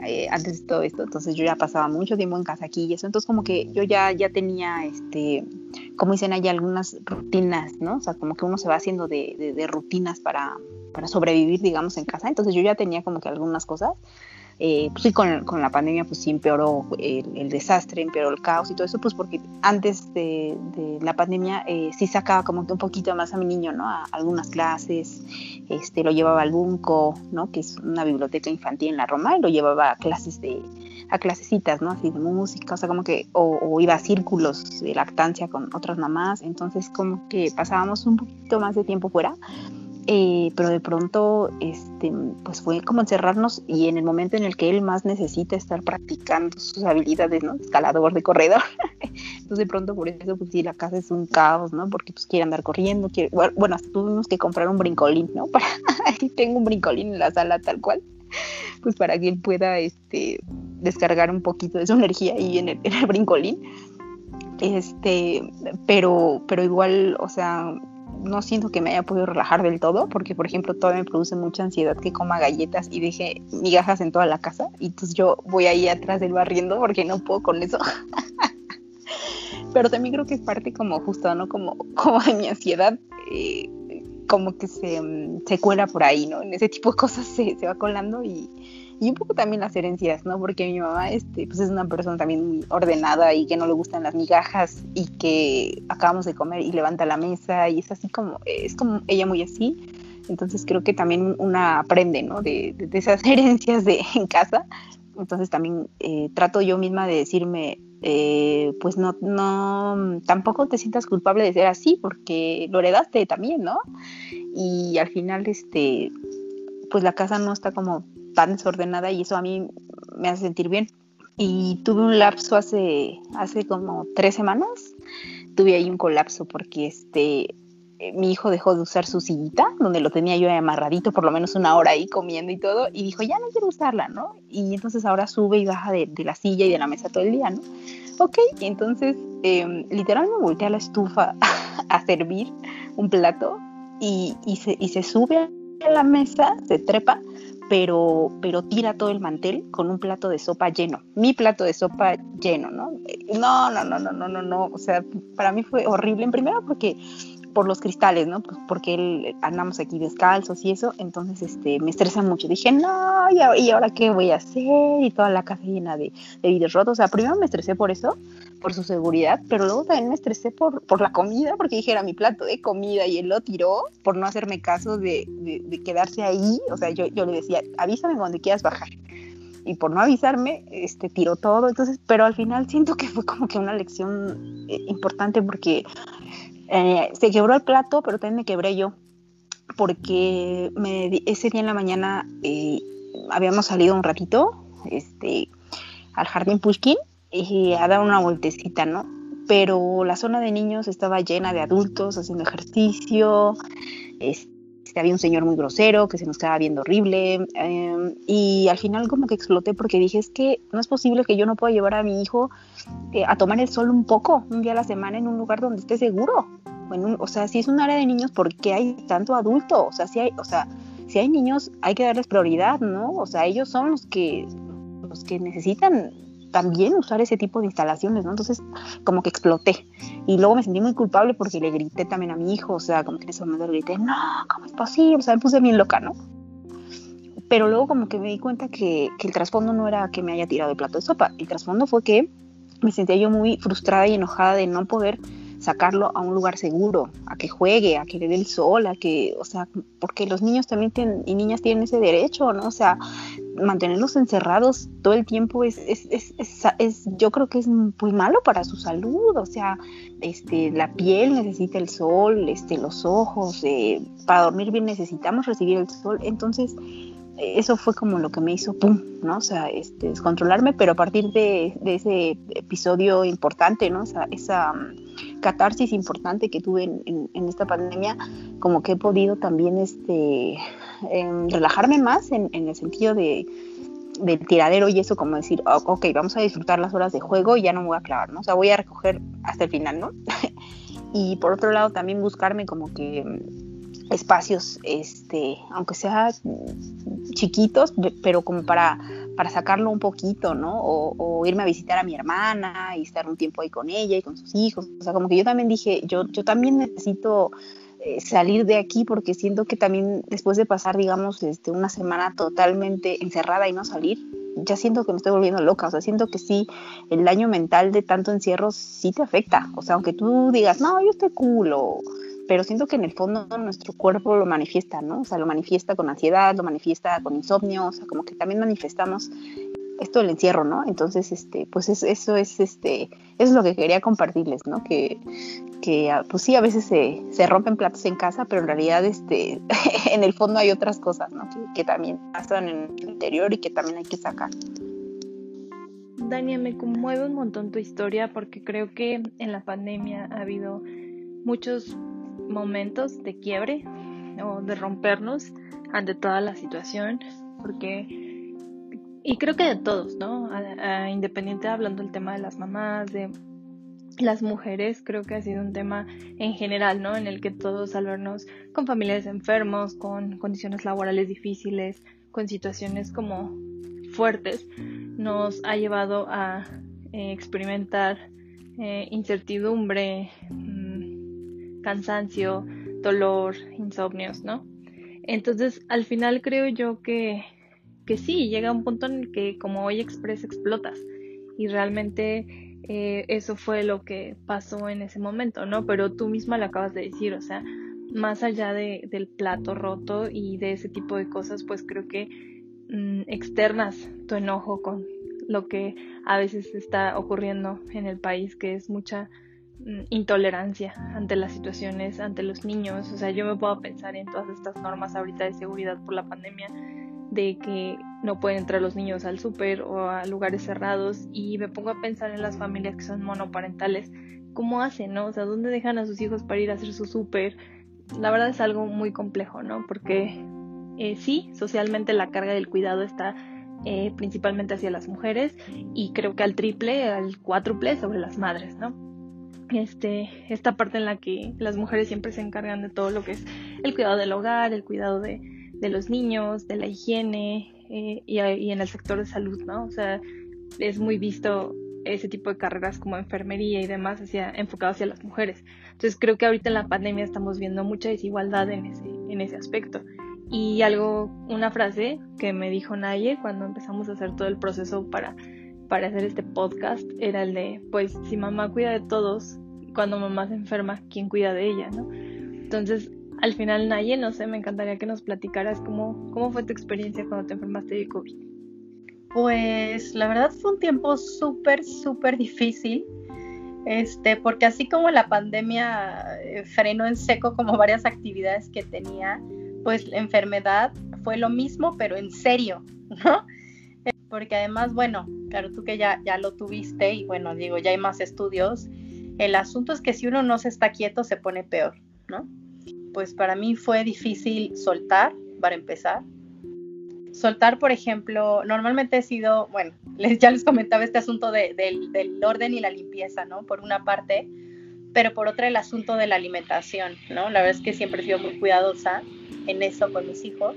[SPEAKER 2] eh, antes de todo esto, entonces yo ya pasaba mucho tiempo en casa aquí y eso, entonces como que yo ya, ya tenía, este, como dicen ahí, algunas rutinas, ¿no? O sea, como que uno se va haciendo de, de rutinas para, para sobrevivir, digamos, en casa, entonces yo ya tenía como que algunas cosas eh, pues sí, con, con, la pandemia pues sí empeoró el, desastre, empeoró el caos y todo eso, pues porque antes de, la pandemia eh, sí sacaba como que un poquito más a mi niño, ¿no? A algunas clases, este, lo llevaba al Bunco, ¿no? Que es una biblioteca infantil en la Roma, y lo llevaba a clases de, a clasecitas, ¿no? Así de música, o sea, como que, o, o, iba a círculos de lactancia con otras mamás, entonces como que pasábamos un poquito más de tiempo fuera eh, pero de pronto este, pues fue como encerrarnos y en el momento en el que él más necesita estar practicando sus habilidades, ¿no? Escalador de corredor. Entonces de pronto por eso pues sí, la casa es un caos, ¿no? Porque pues quiere andar corriendo, quiere, bueno, tuvimos que comprar un brincolín, ¿no? Para, tengo un brincolín en la sala tal cual, pues para que él pueda este, descargar un poquito de su energía ahí en el, en el brincolín. Este, pero, pero igual, o sea, no siento que me haya podido relajar del todo, porque por ejemplo todavía me produce mucha ansiedad que coma galletas y deje migajas en toda la casa, y entonces yo voy ahí atrás del barriendo porque no puedo con eso. Pero también creo que es parte como justo, ¿no? Como, como de mi ansiedad, eh, como que se, se, cuela por ahí, ¿no? En ese tipo de cosas se, se va colando y, y un poco también las herencias, ¿no? Porque mi mamá este, pues es una persona también muy ordenada y que no le gustan las migajas y que acabamos de comer y levanta la mesa y es así como, es como ella muy así. Entonces creo que también una aprende, ¿no? De, de, esas herencias de en casa. Entonces también eh, trato yo misma de decirme, eh, pues no, no, tampoco te sientas culpable de ser así porque lo heredaste también, ¿no? Y al final, este, pues la casa no está como tan desordenada y eso a mí me hace sentir bien. Y tuve un lapso hace, hace como tres semanas, tuve ahí un colapso porque este, eh, mi hijo dejó de usar su sillita, donde lo tenía yo amarradito por lo menos una hora ahí comiendo y todo, y dijo, ya no quiero usarla, ¿no? Y entonces ahora sube y baja de, la silla y de la mesa todo el día, ¿no? Ok, entonces eh, literal me volteé a la estufa a servir un plato y, y, se, y se sube a la mesa, se trepa pero, pero tira todo el mantel con un plato de sopa lleno, mi plato de sopa lleno, ¿no? No, no, no, no, no, no, no, o sea, para mí fue horrible, en primero porque por los cristales, ¿no? Pues porque él, andamos aquí descalzos y eso, entonces este, me estresa mucho. Dije, no, ¿y ahora qué voy a hacer? Y toda la casa llena de, de vidrios rotos. O sea, primero me estresé por eso, por su seguridad, pero luego también me estresé por, por la comida, porque dije, era mi plato de comida y él lo tiró por no hacerme caso de, de, quedarse ahí. O sea, yo, yo le decía, avísame cuando quieras bajar y por no avisarme, este, tiró todo. Entonces, pero al final siento que fue como que una lección eh, importante porque eh, se quebró el plato, pero también me quebré yo, porque me, ese día en la mañana eh, habíamos salido un ratito este, al jardín Pushkin a dar una vueltecita, ¿no? Pero la zona de niños estaba llena de adultos haciendo ejercicio, este, había un señor muy grosero que se nos quedaba viendo horrible em, y al final como que exploté porque dije es que no es posible que yo no pueda llevar a mi hijo eh, a tomar el sol un poco, un día a la semana en un lugar donde esté seguro. o sea, si es un área de niños, ¿por qué hay tanto adulto? O sea, si hay, o sea, si hay niños hay que darles prioridad, ¿no? O sea, ellos son los que los que necesitan también usar ese tipo de instalaciones, ¿no? Entonces, como que exploté. Y luego me sentí muy culpable porque le grité también a mi hijo, o sea, como que en ese momento le grité, no, ¿cómo es posible? O sea, me puse bien loca, ¿no? Pero luego como que me di cuenta que, que el trasfondo no era que me haya tirado el plato de sopa, el trasfondo fue que me sentía yo muy frustrada y enojada de no poder sacarlo a un lugar seguro, a que juegue, a que le dé el sol, a que, o sea, porque los niños también tienen, y niñas tienen ese derecho, ¿no? O sea, mantenerlos encerrados todo el tiempo es, es, es, es, yo creo que es muy malo para su salud, o sea, este, la piel necesita el sol, este, los ojos, eh, para dormir bien necesitamos recibir el sol, entonces eso fue como lo que me hizo, pum, ¿no? O sea, este, descontrolarme, pero a partir de, ese episodio importante, ¿no? Esa, esa mm, catarsis importante que tuve en, esta pandemia, como que he podido también este, relajarme más en, el sentido de del tiradero y eso como decir, ok, vamos a disfrutar las horas de juego y ya no me voy a clavar, ¿no? O sea, voy a recoger hasta el final, ¿no? y por otro lado también buscarme como que espacios, este, aunque sea chiquitos, pero como para, para sacarlo un poquito, ¿no? O, irme a visitar a mi hermana y estar un tiempo ahí con ella y con sus hijos. O sea, como que yo también dije, yo, yo también necesito salir de aquí porque siento que también después de pasar, digamos, este, una semana totalmente encerrada y no salir, ya siento que me estoy volviendo loca, o sea, siento que sí, el daño mental de tanto encierro sí te afecta, o sea, aunque tú digas, no, yo estoy cool, o pero siento que en el fondo nuestro cuerpo lo manifiesta, ¿no? O sea, lo manifiesta con ansiedad, lo manifiesta con insomnio, o sea, como que también manifestamos esto del encierro, ¿no? Entonces, este, pues eso, es, este, eso es lo que quería compartirles, ¿no? Que, que ah, pues sí, a veces se, se, rompen platos en casa, pero en realidad, este, en el fondo hay otras cosas, ¿no? Que, que también pasan en el interior y que también hay que sacar.
[SPEAKER 1] Dania, me conmueve un montón tu historia porque creo que en la pandemia ha habido muchos momentos de quiebre o de rompernos ante toda la situación, porque, y creo que de todos, ¿no? independiente hablando del tema de las mamás, de las mujeres, creo que ha sido un tema en general, ¿no? En el que todos al vernos con familiares enfermos, con condiciones laborales difíciles, con situaciones como fuertes, nos ha llevado a eh, experimentar eh, incertidumbre, cansancio, dolor, insomnios, ¿no? Entonces, al final creo yo que, que sí, llega un punto en el que como hoy express explotas y realmente eh, eso fue lo que pasó en ese momento, ¿no? Pero tú misma lo acabas de decir, o sea, más allá de, del plato roto y de ese tipo de cosas, pues creo que mm, externas tu enojo con lo que a veces está ocurriendo en el país, que es mucha Mm, intolerancia ante las situaciones, ante los niños. O sea, yo me puedo pensar en todas estas normas ahorita de seguridad por la pandemia, de que no pueden entrar los niños al súper o a lugares cerrados y me pongo a pensar en las familias que son monoparentales, ¿cómo hacen, no? O sea, ¿dónde dejan a sus hijos para ir a hacer su súper? La verdad es algo muy complejo, ¿no? Porque eh, sí, socialmente la carga del cuidado está eh, principalmente hacia las mujeres y creo que al triple, al cuádruple sobre las madres, ¿no? este, esta parte en la que las mujeres siempre se encargan de todo lo que es el cuidado del hogar, el cuidado de, los niños, de la higiene eh, y, en el sector de salud, ¿no? O sea, es muy visto ese tipo de carreras como enfermería y demás hacia, enfocado hacia las mujeres. Entonces creo que ahorita en la pandemia estamos viendo mucha desigualdad en ese, en ese aspecto. Y algo, una frase que me dijo Naye cuando empezamos a hacer todo el proceso para, para hacer este podcast era el de, pues si mamá cuida de todos, cuando mamá se enferma, ¿quién cuida de ella, no? Entonces, al final, Naye, no sé, me encantaría que nos platicaras cómo, cómo fue tu experiencia cuando te enfermaste de COVID.
[SPEAKER 3] Pues la verdad fue un tiempo súper, súper difícil, este, porque así como la pandemia eh, frenó en seco como varias actividades que tenía, pues la enfermedad fue lo mismo, pero en serio, ¿no? porque además, bueno, claro, tú que ya, ya lo tuviste y bueno, digo, ya hay más estudios, el asunto es que si uno no se está quieto se pone peor, ¿no? Pues para mí fue difícil soltar, para empezar. Soltar, por ejemplo, normalmente he sido, bueno, les, ya les comentaba este asunto del, del orden y la limpieza, ¿no? Por una parte, pero por otra el asunto de la alimentación, ¿no? La verdad es que siempre he sido muy cuidadosa en eso con mis hijos,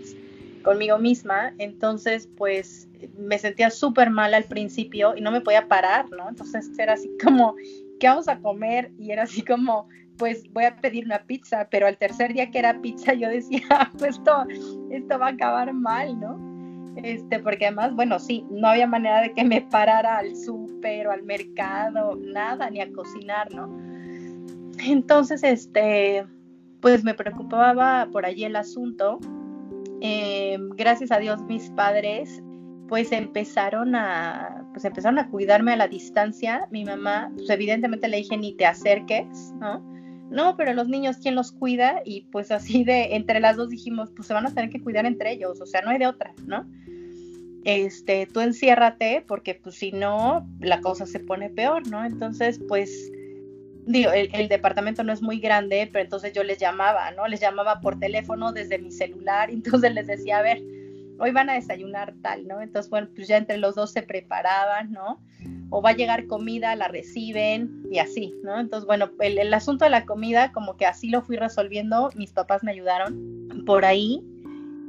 [SPEAKER 3] conmigo misma, entonces pues me sentía súper mal al principio y no me podía parar, ¿no? Entonces era así como, ¿qué vamos a comer? Y era así como, pues voy a pedir una pizza, pero al tercer día que era pizza yo decía, pues esto, esto va a acabar mal, ¿no? Este, porque además, bueno, sí, no había manera de que me parara al súper o al mercado, nada, ni a cocinar, ¿no? Entonces, este, pues me preocupaba por allí el asunto. Eh, gracias a Dios mis padres pues empezaron a pues empezaron a cuidarme a la distancia. Mi mamá, pues evidentemente le dije ni te acerques, ¿no? No, pero los niños, ¿quién los cuida? Y pues así de, entre las dos dijimos, pues se van a tener que cuidar entre ellos, o sea, no hay de otra, ¿no? Este, tú enciérrate, porque pues si no, la cosa se pone peor, ¿no? Entonces, pues digo, el, departamento no es muy grande, pero entonces yo les llamaba, ¿no? Les llamaba por teléfono desde mi celular, entonces les decía, a ver, hoy van a desayunar tal, ¿no? Entonces, bueno, pues ya entre los dos se preparaban, ¿no? O va a llegar comida, la reciben y así, ¿no? Entonces, bueno, el, el asunto de la comida, como que así lo fui resolviendo, mis papás me ayudaron por ahí.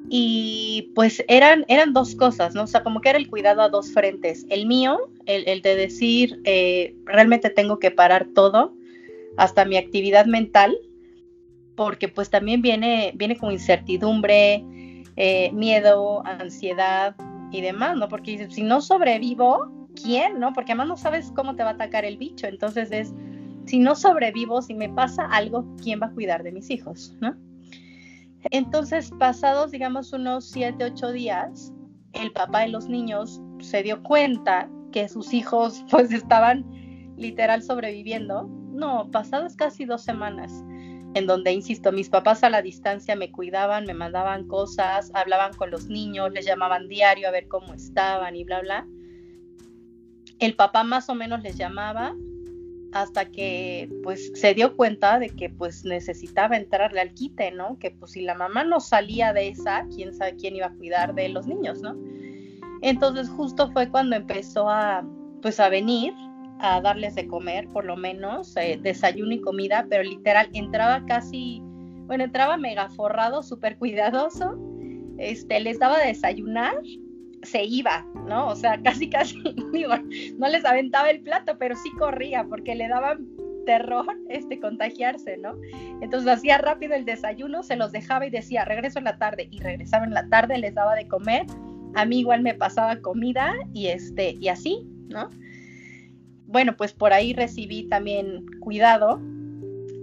[SPEAKER 3] Y pues eran, eran dos cosas, ¿no? O sea, como que era el cuidado a dos frentes. El mío, el, de decir, eh, realmente tengo que parar todo, hasta mi actividad mental, porque pues también viene, viene con incertidumbre, eh, miedo, ansiedad y demás, ¿no? Porque si no sobrevivo, ¿quién? ¿No? Porque además no sabes cómo te va a atacar el bicho, entonces es, si no sobrevivo, si me pasa algo, ¿quién va a cuidar de mis hijos, ¿no? Entonces, pasados, digamos, unos siete, ocho días, el papá de los niños se dio cuenta que sus hijos pues estaban literal sobreviviendo no, pasadas casi dos semanas, en donde, insisto, mis papás a la distancia me cuidaban, me mandaban cosas, hablaban con los niños, les llamaban diario a ver cómo estaban y bla, bla. El papá más o menos les llamaba hasta que pues se dio cuenta de que pues necesitaba entrarle al quite, ¿no? Que pues si la mamá no salía de esa, quién sabe quién iba a cuidar de los niños, ¿no? Entonces justo fue cuando empezó a pues a venir a darles de comer, por lo menos, eh, desayuno y comida, pero literal entraba casi, bueno, entraba mega forrado, súper cuidadoso, este, les daba de desayunar, se iba, ¿no? O sea, casi, casi, digo, no les aventaba el plato, pero sí corría, porque le daban terror este contagiarse, ¿no? Entonces hacía rápido el desayuno, se los dejaba y decía, regreso en la tarde, y regresaba en la tarde, les daba de comer, a mí igual me pasaba comida y este, y así, ¿no? Bueno, pues por ahí recibí también cuidado.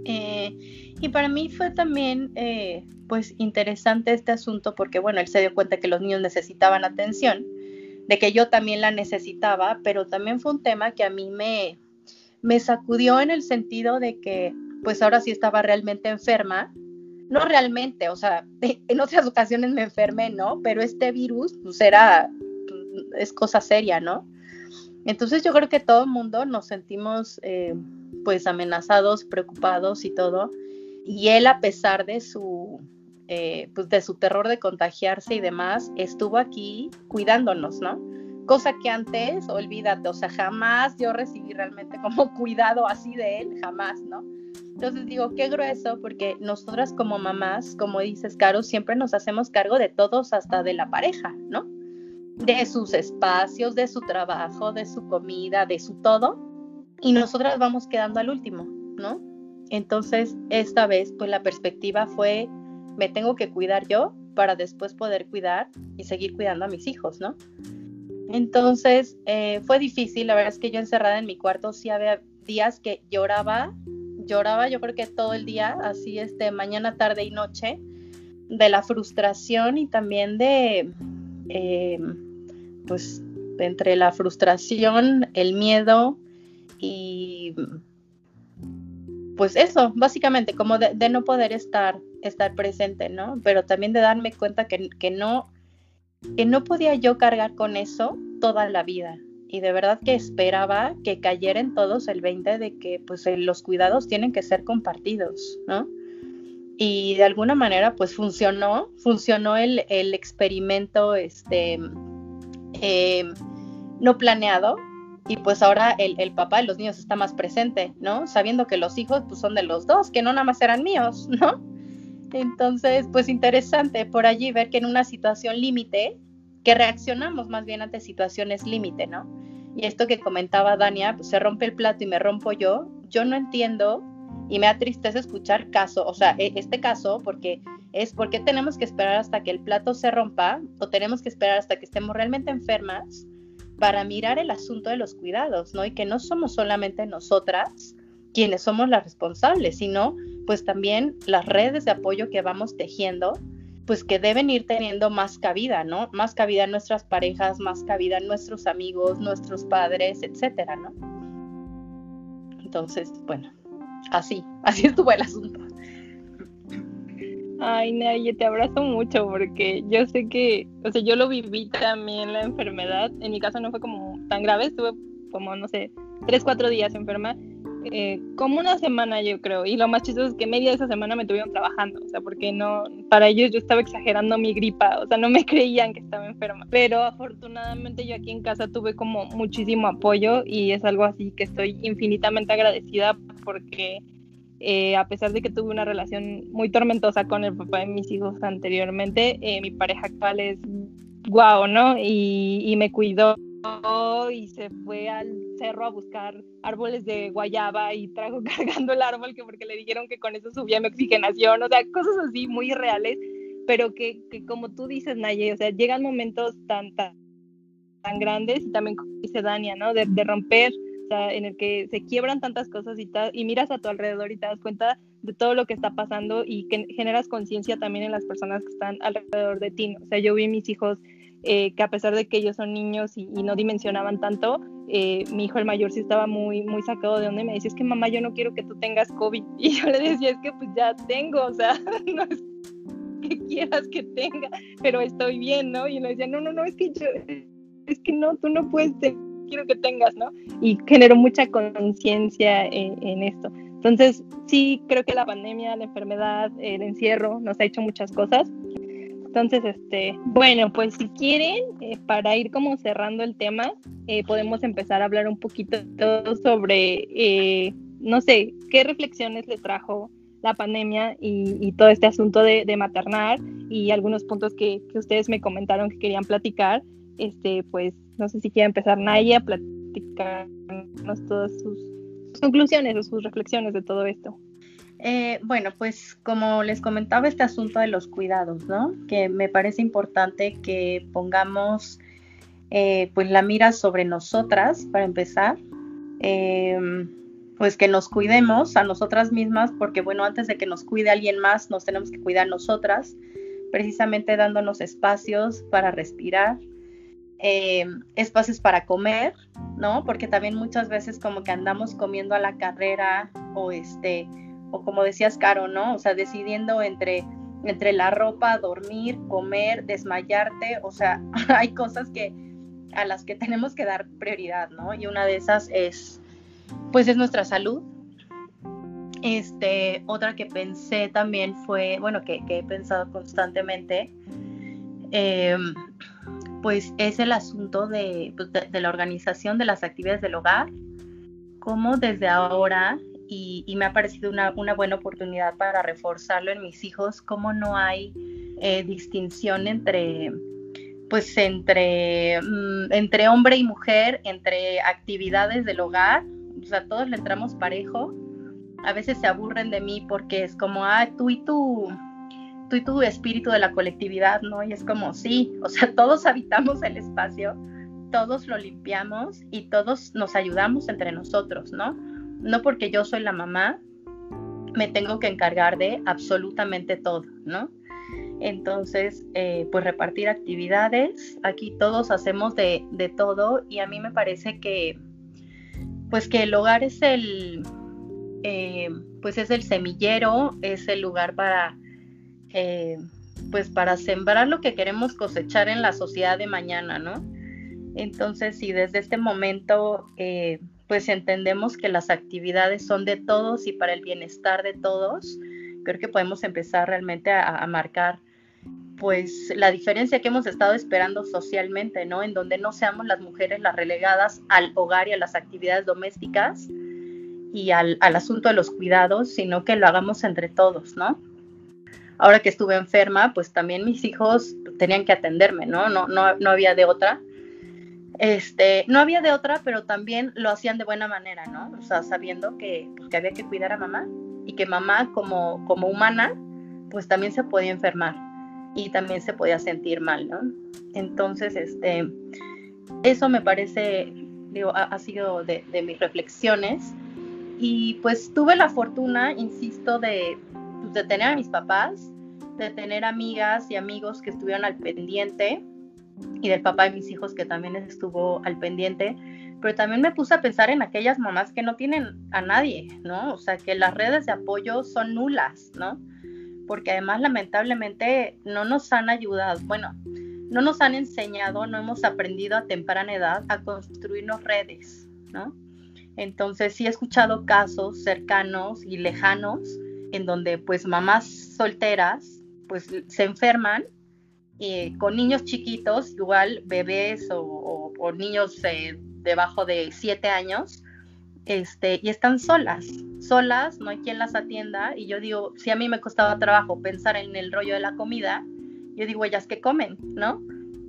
[SPEAKER 3] Eh, y para mí fue también, eh, pues, interesante este asunto porque, bueno, él se dio cuenta que los niños necesitaban atención, de que yo también la necesitaba, pero también fue un tema que a mí me, me sacudió en el sentido de que, pues, ahora sí estaba realmente enferma. No realmente, o sea, en otras ocasiones me enfermé, ¿no? Pero este virus, pues, era, es cosa seria, ¿no? Entonces yo creo que todo el mundo nos sentimos eh, pues amenazados, preocupados y todo. Y él a pesar de su, eh, pues de su terror de contagiarse y demás, estuvo aquí cuidándonos, ¿no? Cosa que antes, olvídate, o sea, jamás yo recibí realmente como cuidado así de él, jamás, ¿no? Entonces digo, qué grueso, porque nosotras como mamás, como dices, Caro, siempre nos hacemos cargo de todos, hasta de la pareja, ¿no? De sus espacios, de su trabajo, de su comida, de su todo, y nosotras vamos quedando al último, ¿no? Entonces, esta vez, pues la perspectiva fue, me tengo que cuidar yo para después poder cuidar y seguir cuidando a mis hijos, ¿no? Entonces, eh, fue difícil, la verdad es que yo encerrada en mi cuarto sí había días que lloraba, lloraba yo creo que todo el día, así este, mañana, tarde y noche, de la frustración y también de, eh, pues entre la frustración, el miedo y pues eso, básicamente, como de, no poder estar, estar presente, ¿no? Pero también de darme cuenta que, que, no, que no podía yo cargar con eso toda la vida. Y de verdad que esperaba que cayera en todos el 20 de que pues los cuidados tienen que ser compartidos, ¿no? Y de alguna manera pues funcionó, funcionó el, experimento este, eh, no planeado, y pues ahora el, el, papá de los niños está más presente, ¿no? Sabiendo que los hijos pues son de los dos, que no nada más eran míos, ¿no? Entonces, pues interesante por allí ver que en una situación límite, que reaccionamos más bien ante situaciones límite, ¿no? Y esto que comentaba Dania, pues se rompe el plato y me rompo yo, yo no entiendo y me da tristeza escuchar caso, o sea, e, este caso, porque es porque tenemos que esperar hasta que el plato se rompa o tenemos que esperar hasta que estemos realmente enfermas para mirar el asunto de los cuidados, ¿no? Y que no somos solamente nosotras quienes somos las responsables, sino pues también las redes de apoyo que vamos tejiendo, pues que deben ir teniendo más cabida, ¿no? Más cabida en nuestras parejas, más cabida en nuestros amigos, nuestros padres, etcétera, ¿no? Entonces, bueno, así, así estuvo el asunto.
[SPEAKER 1] Ay, Naye, te abrazo mucho porque yo sé que, o sea, yo lo viví también la enfermedad. En mi caso no fue como tan grave, estuve como, no sé, tres, cuatro días enferma, eh, como una semana yo creo. Y lo más chistoso es que media de esa semana me tuvieron trabajando, o sea, porque no, para ellos yo estaba exagerando mi gripa, o sea, no me creían que estaba enferma. Pero afortunadamente yo aquí en casa tuve como muchísimo apoyo y es algo así que estoy infinitamente agradecida porque eh, a pesar de que tuve una relación muy tormentosa con el papá de mis hijos anteriormente, eh, mi pareja actual es guau, ¿no? Y, me cuidó y se fue al cerro a buscar árboles de guayaba y trajo cargando el árbol que porque le dijeron que con eso subía mi oxigenación, o sea, cosas así muy reales, pero que, como tú dices, Naye, o sea, llegan momentos tan, tan, tan grandes y también como dice Dania, ¿no? De, de romper en el que se quiebran tantas cosas y, y miras a tu alrededor y te das cuenta de todo lo que está pasando y que generas conciencia también en las personas que están alrededor de ti. O sea, yo vi mis hijos eh, que a pesar de que ellos son niños y, no dimensionaban tanto, eh, mi hijo el mayor sí estaba muy, muy sacado de donde me decía, es que mamá, yo no quiero que tú tengas COVID. Y yo le decía, es que pues ya tengo, o sea, no es que quieras que tenga, pero estoy bien, ¿no? Y él decía, no, no, no, es que yo, es que no, tú no puedes tener quiero que tengas, ¿no? Y generó mucha conciencia en, esto. Entonces, sí, creo que la pandemia, la enfermedad, el encierro nos ha hecho muchas cosas. Entonces, este, bueno, pues si quieren, eh, para ir como cerrando el tema, eh, podemos empezar a hablar un poquito sobre, eh, no sé, qué reflexiones le trajo la pandemia y, todo este asunto de, de, maternar y algunos puntos que, que, ustedes me comentaron que querían platicar, este, pues no sé si quiere empezar Naya a platicarnos todas sus, conclusiones o sus reflexiones de todo esto.
[SPEAKER 3] Eh, bueno, pues como les comentaba este asunto de los cuidados, ¿no? Que me parece importante que pongamos eh, pues la mira sobre nosotras para empezar. Em, pues que nos cuidemos a nosotras mismas, porque bueno, antes de que nos cuide alguien más, nos tenemos que cuidar nosotras, precisamente dándonos espacios para respirar, eh, espacios para comer, ¿no? Porque también muchas veces como que andamos comiendo a la carrera o este, o como decías, Caro, ¿no? O sea, decidiendo entre, entre la ropa, dormir, comer, desmayarte, o sea, hay cosas que a las que tenemos que dar prioridad, ¿no? Y una de esas es, pues es nuestra salud. Este, otra que pensé también fue, bueno, que, he pensado constantemente, eh, pues es el asunto pues, de, la organización de las actividades del hogar, como desde ahora, y, me ha parecido una, buena oportunidad para reforzarlo en mis hijos, cómo no hay eh, distinción entre pues entre, mm, entre hombre y mujer, entre actividades del hogar, o sea, todos le entramos parejo. A veces se aburren de mí porque es como, ah, tú y tú, tú y tu espíritu de la colectividad, ¿no? Y es como, sí, o sea, todos habitamos el espacio, todos lo limpiamos y todos nos ayudamos entre nosotros, ¿no? No porque yo soy la mamá, me tengo que encargar de absolutamente todo, ¿no? Entonces, eh, pues repartir actividades, aquí todos hacemos de, de, todo y a mí me parece que, pues que el hogar es el, eh, pues es el semillero, es el lugar para eh, pues para sembrar lo que queremos cosechar en la sociedad de mañana, ¿no? Entonces, si desde este momento, pues entendemos que las actividades son de todos y para el bienestar de todos, creo que podemos empezar realmente a, marcar pues la diferencia que hemos estado esperando socialmente, ¿no? En donde no seamos las mujeres las relegadas al hogar y a las actividades domésticas y al, asunto de los cuidados, sino que lo hagamos entre todos, ¿no? Ahora que estuve enferma, pues también mis hijos tenían que atenderme, no, no había de otra. Este, no había de otra, pero también lo hacían de buena manera, ¿no? O sea, sabiendo que, pues, que había que cuidar a mamá y que mamá como, como humana, pues también se podía enfermar y también se podía sentir mal, ¿no? Entonces, este, eso me parece, digo, ha, sido de, mis reflexiones y pues tuve la fortuna, insisto, de, pues, de tener a mis papás, de tener amigas y amigos que estuvieron al pendiente y del papá de mis hijos que también estuvo al pendiente, pero también me puse a pensar en aquellas mamás que no tienen a nadie, ¿no? O sea, que las redes de apoyo son nulas, ¿no? Porque además lamentablemente no nos han ayudado, bueno, no nos han enseñado, no hemos aprendido a temprana edad a construirnos redes, ¿no? Entonces sí he escuchado casos cercanos y lejanos en donde pues mamás solteras pues se enferman eh, con niños chiquitos, igual bebés o, niños eh, debajo de 7 años, este, y están solas, solas, no hay quien las atienda, y yo digo, si a mí me costaba trabajo pensar en el rollo de la comida, yo digo, ellas que comen, ¿no?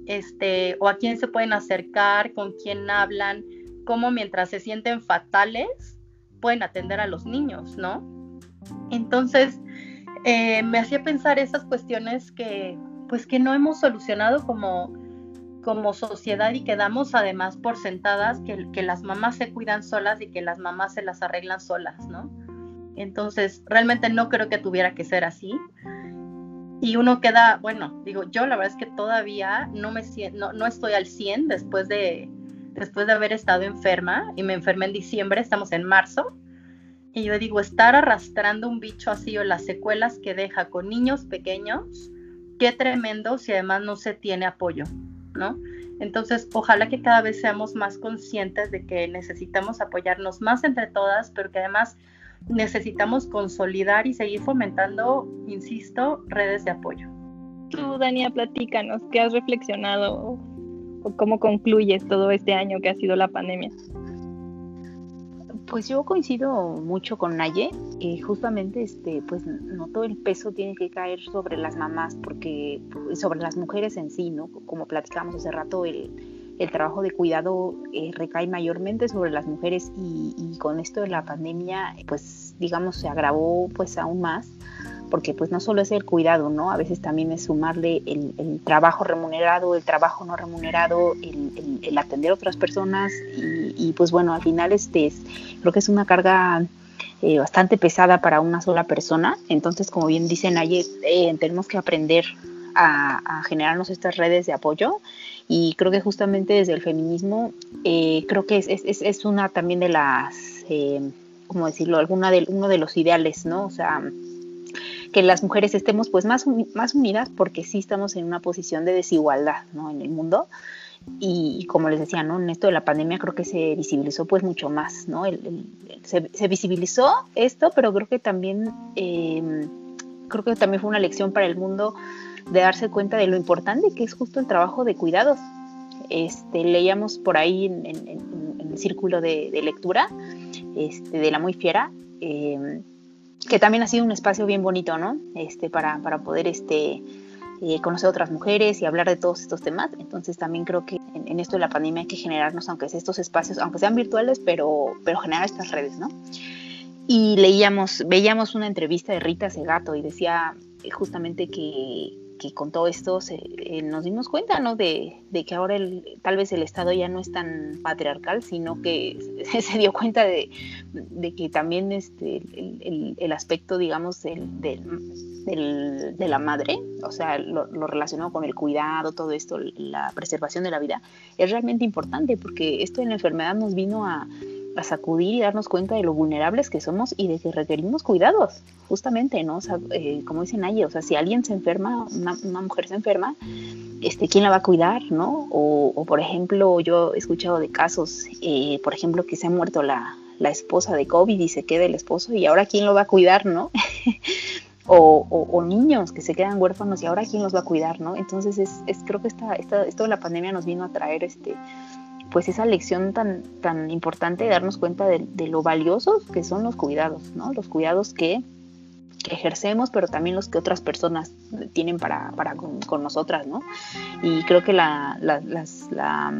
[SPEAKER 3] Este, o a quién se pueden acercar, con quién hablan, cómo mientras se sienten fatales pueden atender a los niños, ¿no? Entonces, eh, me hacía pensar esas cuestiones que, pues que no hemos solucionado como, como sociedad y quedamos además por sentadas que, las mamás se cuidan solas y que las mamás se las arreglan solas, ¿no? Entonces, realmente no creo que tuviera que ser así. Y uno queda, bueno, digo, yo la verdad es que todavía no me no, no estoy al 100 después de, después de haber estado enferma y me enfermé en diciembre, estamos en marzo. Y yo digo, estar arrastrando un bicho así o las secuelas que deja con niños pequeños, qué tremendo si además no se tiene apoyo, ¿no? Entonces, ojalá que cada vez seamos más conscientes de que necesitamos apoyarnos más entre todas, pero que además necesitamos consolidar y seguir fomentando, insisto, redes de apoyo.
[SPEAKER 1] Tú, Dania, platícanos, ¿qué has reflexionado o cómo concluyes todo este año que ha sido la pandemia?
[SPEAKER 2] Pues yo coincido mucho con Naye, que justamente este, pues no todo el peso tiene que caer sobre las mamás, porque pues, sobre las mujeres en sí, ¿no? Como platicamos hace rato, el, el trabajo de cuidado eh, recae mayormente sobre las mujeres y, y, con esto de la pandemia, pues digamos, se agravó pues aún más porque pues no solo es el cuidado, ¿no? A veces también es sumarle el, trabajo remunerado, el trabajo no remunerado, el, atender a otras personas y, pues bueno, al final este es, creo que es una carga eh, bastante pesada para una sola persona, entonces como bien dicen ayer, eh, tenemos que aprender a, generarnos estas redes de apoyo y creo que justamente desde el feminismo eh, creo que es, es, es, una también de las, ¿cómo decirlo?, alguna de, uno de los ideales, ¿no? O sea, que las mujeres estemos pues más, más unidas porque sí estamos en una posición de desigualdad ¿no? en el mundo y, como les decía, ¿no? en esto de la pandemia creo que se visibilizó pues mucho más, ¿no? se, visibilizó esto, pero creo que también em, creo que también fue una lección para el mundo de darse cuenta de lo importante que es justo el trabajo de cuidados. Este, leíamos por ahí en, el círculo de, lectura este, de la muy fiera eh, que también ha sido un espacio bien bonito, ¿no? Este, para, para poder este, eh, conocer otras mujeres y hablar de todos estos temas. Entonces también creo que en, esto de la pandemia hay que generarnos, aunque sea estos espacios, aunque sean virtuales, pero, pero generar estas redes, ¿no? Y leíamos, veíamos una entrevista de Rita Segato y decía justamente que, que con todo esto eh, nos dimos cuenta, ¿no? De, que ahora el, tal vez el Estado ya no es tan patriarcal, sino que se dio cuenta de, que también este, el, aspecto, digamos, del, de la madre, o sea, lo, relacionado con el cuidado, todo esto, la preservación de la vida, es realmente importante porque esto en la enfermedad nos vino a, a sacudir y darnos cuenta de lo vulnerables que somos y de que requerimos cuidados, justamente, ¿no? O eh, como dicen ahí, o sea, si alguien se enferma, una, mujer se enferma, este, ¿quién la va a cuidar, no? O, por ejemplo, yo he escuchado de casos, eh, por ejemplo, que se ha muerto la, la esposa de COVID y se queda el esposo y ahora quién lo va a cuidar, ¿no? o, niños que se quedan huérfanos y ahora quién los va a cuidar, ¿no? Entonces es, es creo que esta, esta, esto de la pandemia nos vino a traer este pues esa lección tan, tan importante de darnos cuenta de, lo valiosos que son los cuidados, ¿no? Los cuidados que, ejercemos, pero también los que otras personas tienen para, para con, nosotras, ¿no? Y creo que la, la, la,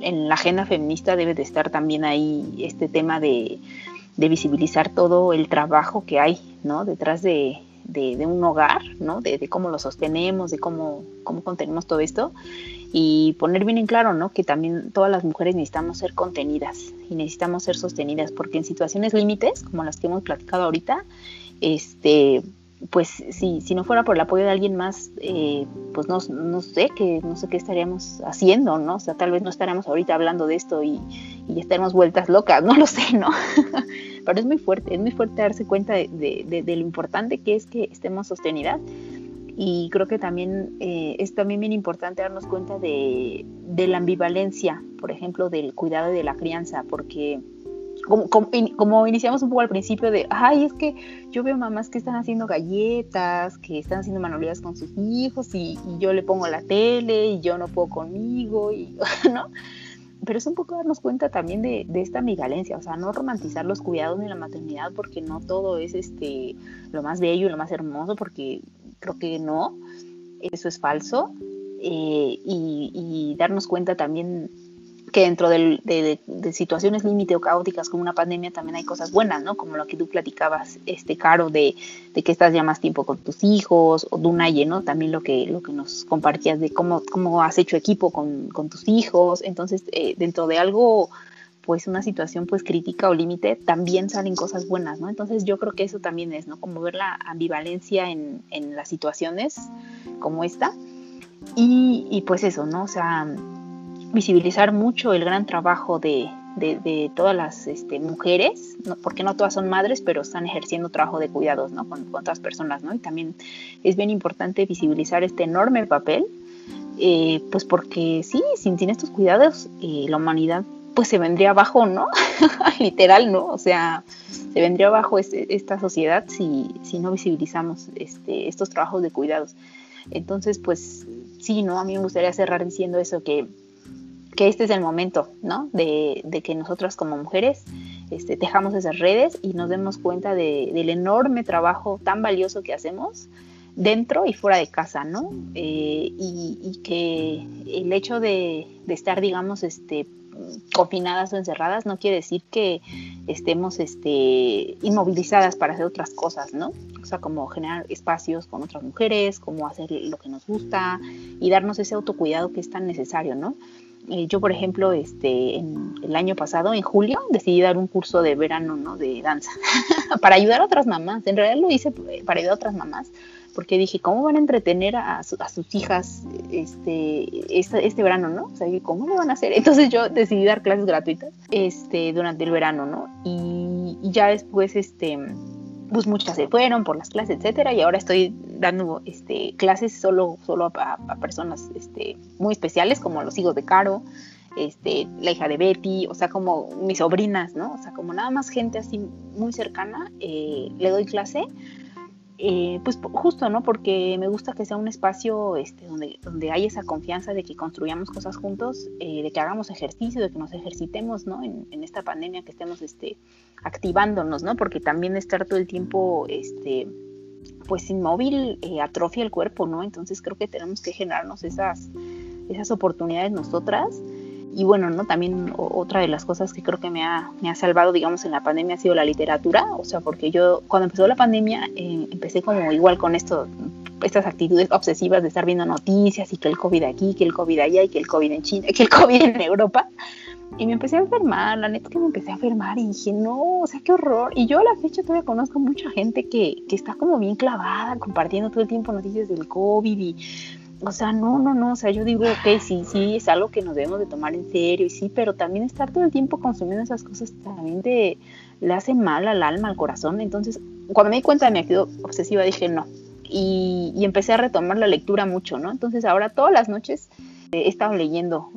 [SPEAKER 2] en la agenda feminista debe de estar también ahí este tema de, de visibilizar todo el trabajo que hay, ¿no? Detrás de, de, un hogar, ¿no? De, de, cómo lo sostenemos, de cómo, cómo contenemos todo esto y poner bien en claro, ¿no? Que también todas las mujeres necesitamos ser contenidas y necesitamos ser sostenidas porque en situaciones límites, como las que hemos platicado ahorita, este, pues si, si no fuera por el apoyo de alguien más, eh, pues no, no, sé qué, no sé qué estaríamos haciendo, ¿no? O sea, tal vez no estaríamos ahorita hablando de esto y, y estaremos vueltas locas, no lo sé, ¿no? Pero es muy fuerte, es muy fuerte darse cuenta de, de, lo importante que es que estemos sostenidas. Y creo que también eh, es también bien importante darnos cuenta de, de la ambivalencia, por ejemplo, del cuidado y de la crianza, porque como, como, iniciamos un poco al principio de, ay, es que yo veo mamás que están haciendo galletas, que están haciendo manualidades con sus hijos y, yo le pongo la tele y yo no puedo conmigo, y, ¿no? Pero es un poco darnos cuenta también de, de esta ambivalencia, o sea, no romantizar los cuidados ni la maternidad porque no todo es este, lo más bello y lo más hermoso, porque creo que no, eso es falso. Eh, y, y darnos cuenta también que dentro de, situaciones límite o caóticas como una pandemia también hay cosas buenas, ¿no? Como lo que tú platicabas, este, Caro, de, que estás ya más tiempo con tus hijos, o Dunaye, ¿no? También lo que, lo que nos compartías de cómo, cómo has hecho equipo con, tus hijos. Entonces, eh, dentro de algo, pues una situación pues crítica o límite, también salen cosas buenas, ¿no? Entonces yo creo que eso también es, ¿no? Como ver la ambivalencia en, en las situaciones como esta. Y, y pues eso, ¿no? O sea, visibilizar mucho el gran trabajo de, de, todas las este, mujeres, porque no todas son madres, pero están ejerciendo trabajo de cuidados ¿no? con, otras personas, ¿no? Y también es bien importante visibilizar este enorme papel, eh, pues porque sí, sin, sin estos cuidados, eh, la humanidad pues se vendría abajo, ¿no? Literal, ¿no? O sea, se vendría abajo este, esta sociedad si, si no visibilizamos este, estos trabajos de cuidados. Entonces, pues sí, ¿no? A mí me gustaría cerrar diciendo eso, que que este es el momento, ¿no? De, que nosotras como mujeres este, tejamos esas redes y nos demos cuenta del enorme trabajo tan valioso que hacemos dentro y fuera de casa, ¿no? Eh, y, que el hecho de, estar, digamos, este, confinadas o encerradas no quiere decir que estemos este, inmovilizadas para hacer otras cosas, ¿no? O sea, como generar espacios con otras mujeres, como hacer lo que nos gusta y darnos ese autocuidado que es tan necesario, ¿no? Eh, yo, por ejemplo, este, el año pasado, en julio, decidí dar un curso de verano, ¿no? De danza, para ayudar a otras mamás. En realidad lo hice para ayudar a otras mamás, porque dije, ¿cómo van a entretener a, sus hijas este, este, este, verano, ¿no? O sea, ¿cómo lo van a hacer? Entonces yo decidí dar clases gratuitas este, durante el verano, ¿no? Y, y ya después, este pues muchas se fueron por las clases, etcétera, y ahora estoy dando este, clases solo, solo a, personas este, muy especiales, como los hijos de Caro, este, la hija de Betty, o sea, como mis sobrinas, ¿no? O sea, como nada más gente así muy cercana, eh, le doy clase eh, pues justo, ¿no? Porque me gusta que sea un espacio este, donde, donde hay esa confianza de que construyamos cosas juntos, eh, de que hagamos ejercicio, de que nos ejercitemos, ¿no? En, esta pandemia que estemos este, activándonos, ¿no? Porque también estar todo el tiempo, este, pues inmóvil, eh, atrofia el cuerpo, ¿no? Entonces creo que tenemos que generarnos esas, esas oportunidades nosotras y bueno, ¿no? También otra de las cosas que creo que me ha, me ha salvado, digamos, en la pandemia ha sido la literatura, o sea, porque yo cuando empezó la pandemia eh, empecé como igual con esto, estas actitudes obsesivas de estar viendo noticias y que el COVID aquí, que el COVID allá y que el COVID en China, que el COVID en Europa. Y me empecé a enfermar, la neta que me empecé a enfermar y dije, no, o sea, qué horror. Y yo a la fecha todavía conozco mucha gente que, que está como bien clavada, compartiendo todo el tiempo noticias del COVID y o sea, no, no, no, o sea, yo digo, ok, sí, sí, es algo que nos debemos de tomar en serio, y sí, pero también estar todo el tiempo consumiendo esas cosas también le hace mal al alma, al corazón. Entonces, cuando me di cuenta de mi actitud obsesiva, dije no. Y, empecé a retomar la lectura mucho, ¿no? Entonces, ahora todas las noches he estado leyendo,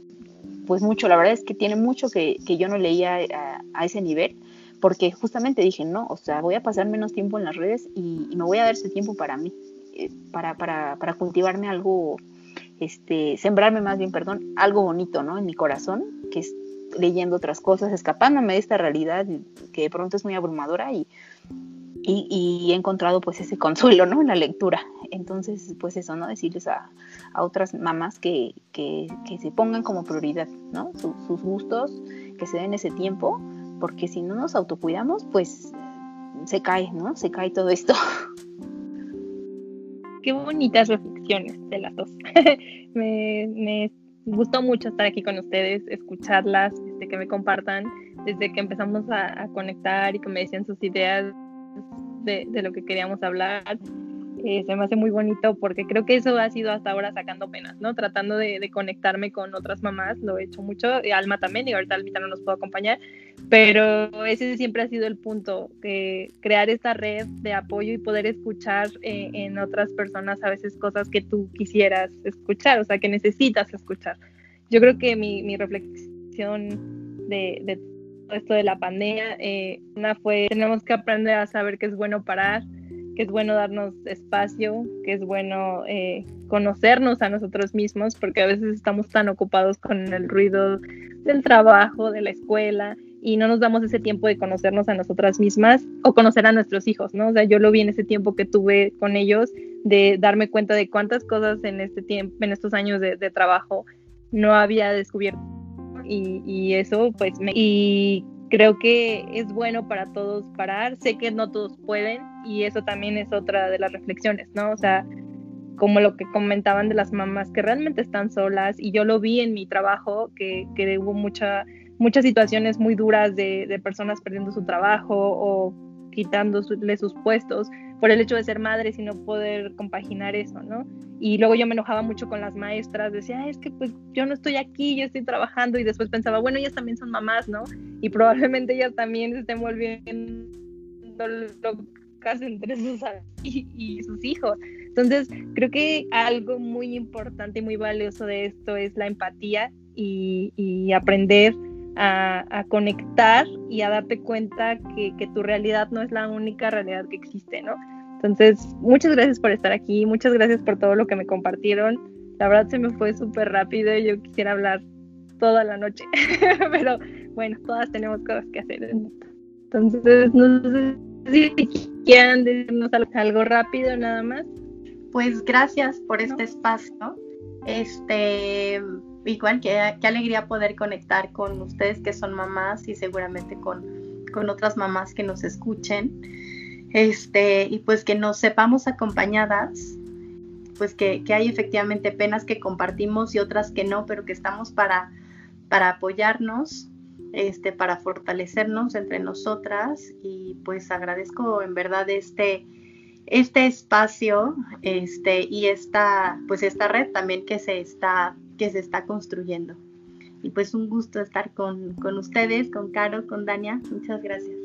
[SPEAKER 2] pues mucho. La verdad es que tiene mucho que, yo no leía a, ese nivel, porque justamente dije, no, o sea, voy a pasar menos tiempo en las redes y, y me voy a dar ese tiempo para mí. Eh, para, para, para cultivarme algo, este, sembrarme más bien, perdón, algo bonito, ¿no? En mi corazón, que es leyendo otras cosas, escapándome de esta realidad que de pronto es muy abrumadora y, y, he encontrado pues ese consuelo, ¿no? En la lectura. Entonces, pues eso, ¿no? Decirles a, a otras mamás que, que, que, se pongan como prioridad, ¿no? sus gustos, que se den ese tiempo, porque si no nos autocuidamos, pues se cae, ¿no? Se cae todo esto.
[SPEAKER 1] qué bonitas reflexiones de las dos. me, gustó mucho estar aquí con ustedes, escucharlas, este, que me compartan desde que empezamos a, conectar y que me decían sus ideas de, de lo que queríamos hablar. Eh, se me hace muy bonito porque creo que eso ha sido hasta ahora sacando penas, ¿no? Tratando de, conectarme con otras mamás, lo he hecho mucho, Alma también, y ahorita Almita no nos puedo acompañar, pero ese siempre ha sido el punto, que crear esta red de apoyo y poder escuchar eh, en otras personas a veces cosas que tú quisieras escuchar, o sea, que necesitas escuchar. Yo creo que mi, mi reflexión de, de esto de la pandemia, eh, una fue, tenemos que aprender a saber que es bueno parar, que es bueno darnos espacio, que es bueno eh, conocernos a nosotros mismos, porque a veces estamos tan ocupados con el ruido del trabajo, de la escuela, y no nos damos ese tiempo de conocernos a nosotras mismas o conocer a nuestros hijos, ¿no? O sea, yo lo vi en ese tiempo que tuve con ellos, de darme cuenta de cuántas cosas en este tiempo, en estos años de, trabajo no había descubierto y, y eso pues me, y creo que es bueno para todos parar. Sé que no todos pueden y eso también es otra de las reflexiones, ¿no? O sea, como lo que comentaban de las mamás que realmente están solas y yo lo vi en mi trabajo, que, que hubo mucha, muchas situaciones muy duras de, personas perdiendo su trabajo o quitándole sus puestos por el hecho de ser madres y no poder compaginar eso, ¿no? Y luego yo me enojaba mucho con las maestras, decía, es que pues yo no estoy aquí, yo estoy trabajando y después pensaba, bueno, ellas también son mamás, ¿no? Y probablemente ellas también se estén volviendo locas entre sus y, y sus hijos. Entonces, creo que algo muy importante y muy valioso de esto es la empatía y, y aprender a, conectar y a darte cuenta que, tu realidad no es la única realidad que existe, ¿no? Entonces, muchas gracias por estar aquí, muchas gracias por todo lo que me compartieron. La verdad se me fue súper rápido y yo quisiera hablar toda la noche, pero bueno, todas tenemos cosas que hacer. Entonces, no sé si quieran decirnos algo rápido nada más.
[SPEAKER 3] Pues gracias por este espacio. Este, igual qué, alegría poder conectar con ustedes que son mamás y seguramente con, con otras mamás que nos escuchen. Este, y pues que nos sepamos acompañadas, pues que, que, hay efectivamente penas que compartimos y otras que no, pero que estamos para, para apoyarnos, este, para fortalecernos entre nosotras y pues agradezco en verdad este, este espacio este, y esta, pues esta red también que se está que se está construyendo. Y pues un gusto estar con, ustedes, con Caro, con Dania. Muchas gracias.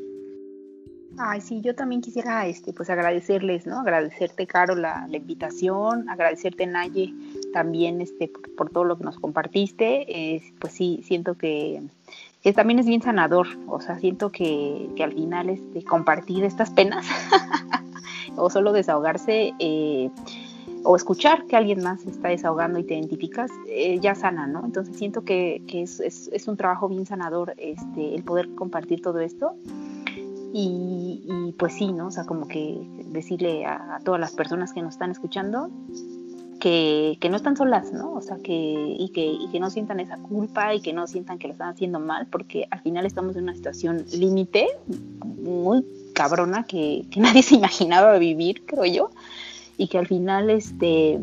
[SPEAKER 2] Ay, sí, yo también quisiera este, pues agradecerles, ¿no? Agradecerte, Caro, la, invitación, agradecerte, Naye, también este, por, todo lo que nos compartiste. pues sí, siento que, también es bien sanador, o sea, siento que, que al final este, compartir estas penas o solo desahogarse, eh, o escuchar que alguien más está desahogando y te identificas, eh, ya sana, ¿no? Entonces siento que, es, un trabajo bien sanador este, el poder compartir todo esto. Y, pues sí, ¿no? O sea, como que decirle a, todas las personas que nos están escuchando que, no están solas, ¿no? O sea, que y, que y que no sientan esa culpa y que no sientan que lo están haciendo mal, porque al final estamos en una situación límite muy cabrona que, que nadie se imaginaba vivir, creo yo y que al final este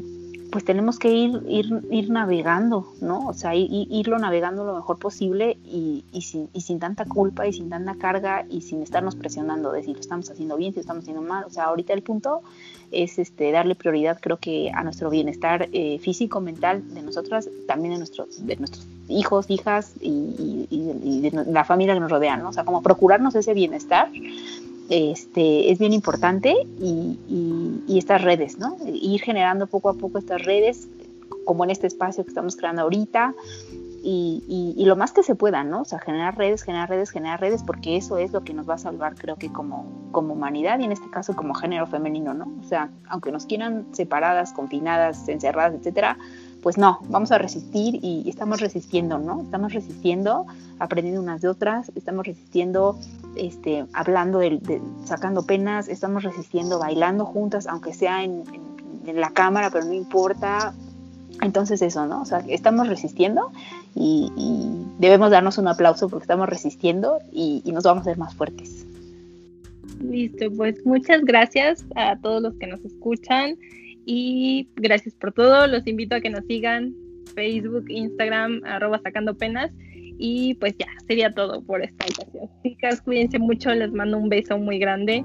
[SPEAKER 2] pues tenemos que ir, ir, ir navegando, ¿no? O sea, irlo navegando lo mejor posible y, y, sin, y, sin, tanta culpa y sin tanta carga y sin estarnos presionando de si lo estamos haciendo bien, si lo estamos haciendo mal. O sea, ahorita el punto es este, darle prioridad, creo que a nuestro bienestar eh, físico, mental de nosotras, también de nuestros, de nuestros hijos, hijas y, y, de la familia que nos rodea, ¿no? O sea, como procurarnos ese bienestar este, es bien importante y, estas redes, ¿no? Ir generando poco a poco estas redes, como en este espacio que estamos creando ahorita, y, lo más que se pueda, ¿no? O sea, generar redes, generar redes, generar redes, porque eso es lo que nos va a salvar, creo que como, como humanidad y en este caso como género femenino, ¿no? O sea, aunque nos quieran separadas, confinadas, encerradas, etcétera, pues no, vamos a resistir y estamos resistiendo, ¿no? Estamos resistiendo, aprendiendo unas de otras, estamos resistiendo, este, hablando, de, sacando penas, estamos resistiendo, bailando juntas, aunque sea en, la cámara, pero no importa. Entonces eso, ¿no? O sea, estamos resistiendo y, debemos darnos un aplauso porque estamos resistiendo y, y nos vamos a ver más fuertes.
[SPEAKER 1] Listo, pues muchas gracias a todos los que nos escuchan. Y gracias por todo. Los invito a que nos sigan Facebook, Instagram, arroba sacando penas. Y pues ya, sería todo por esta ocasión. Chicas, cuídense mucho, les mando un beso muy grande.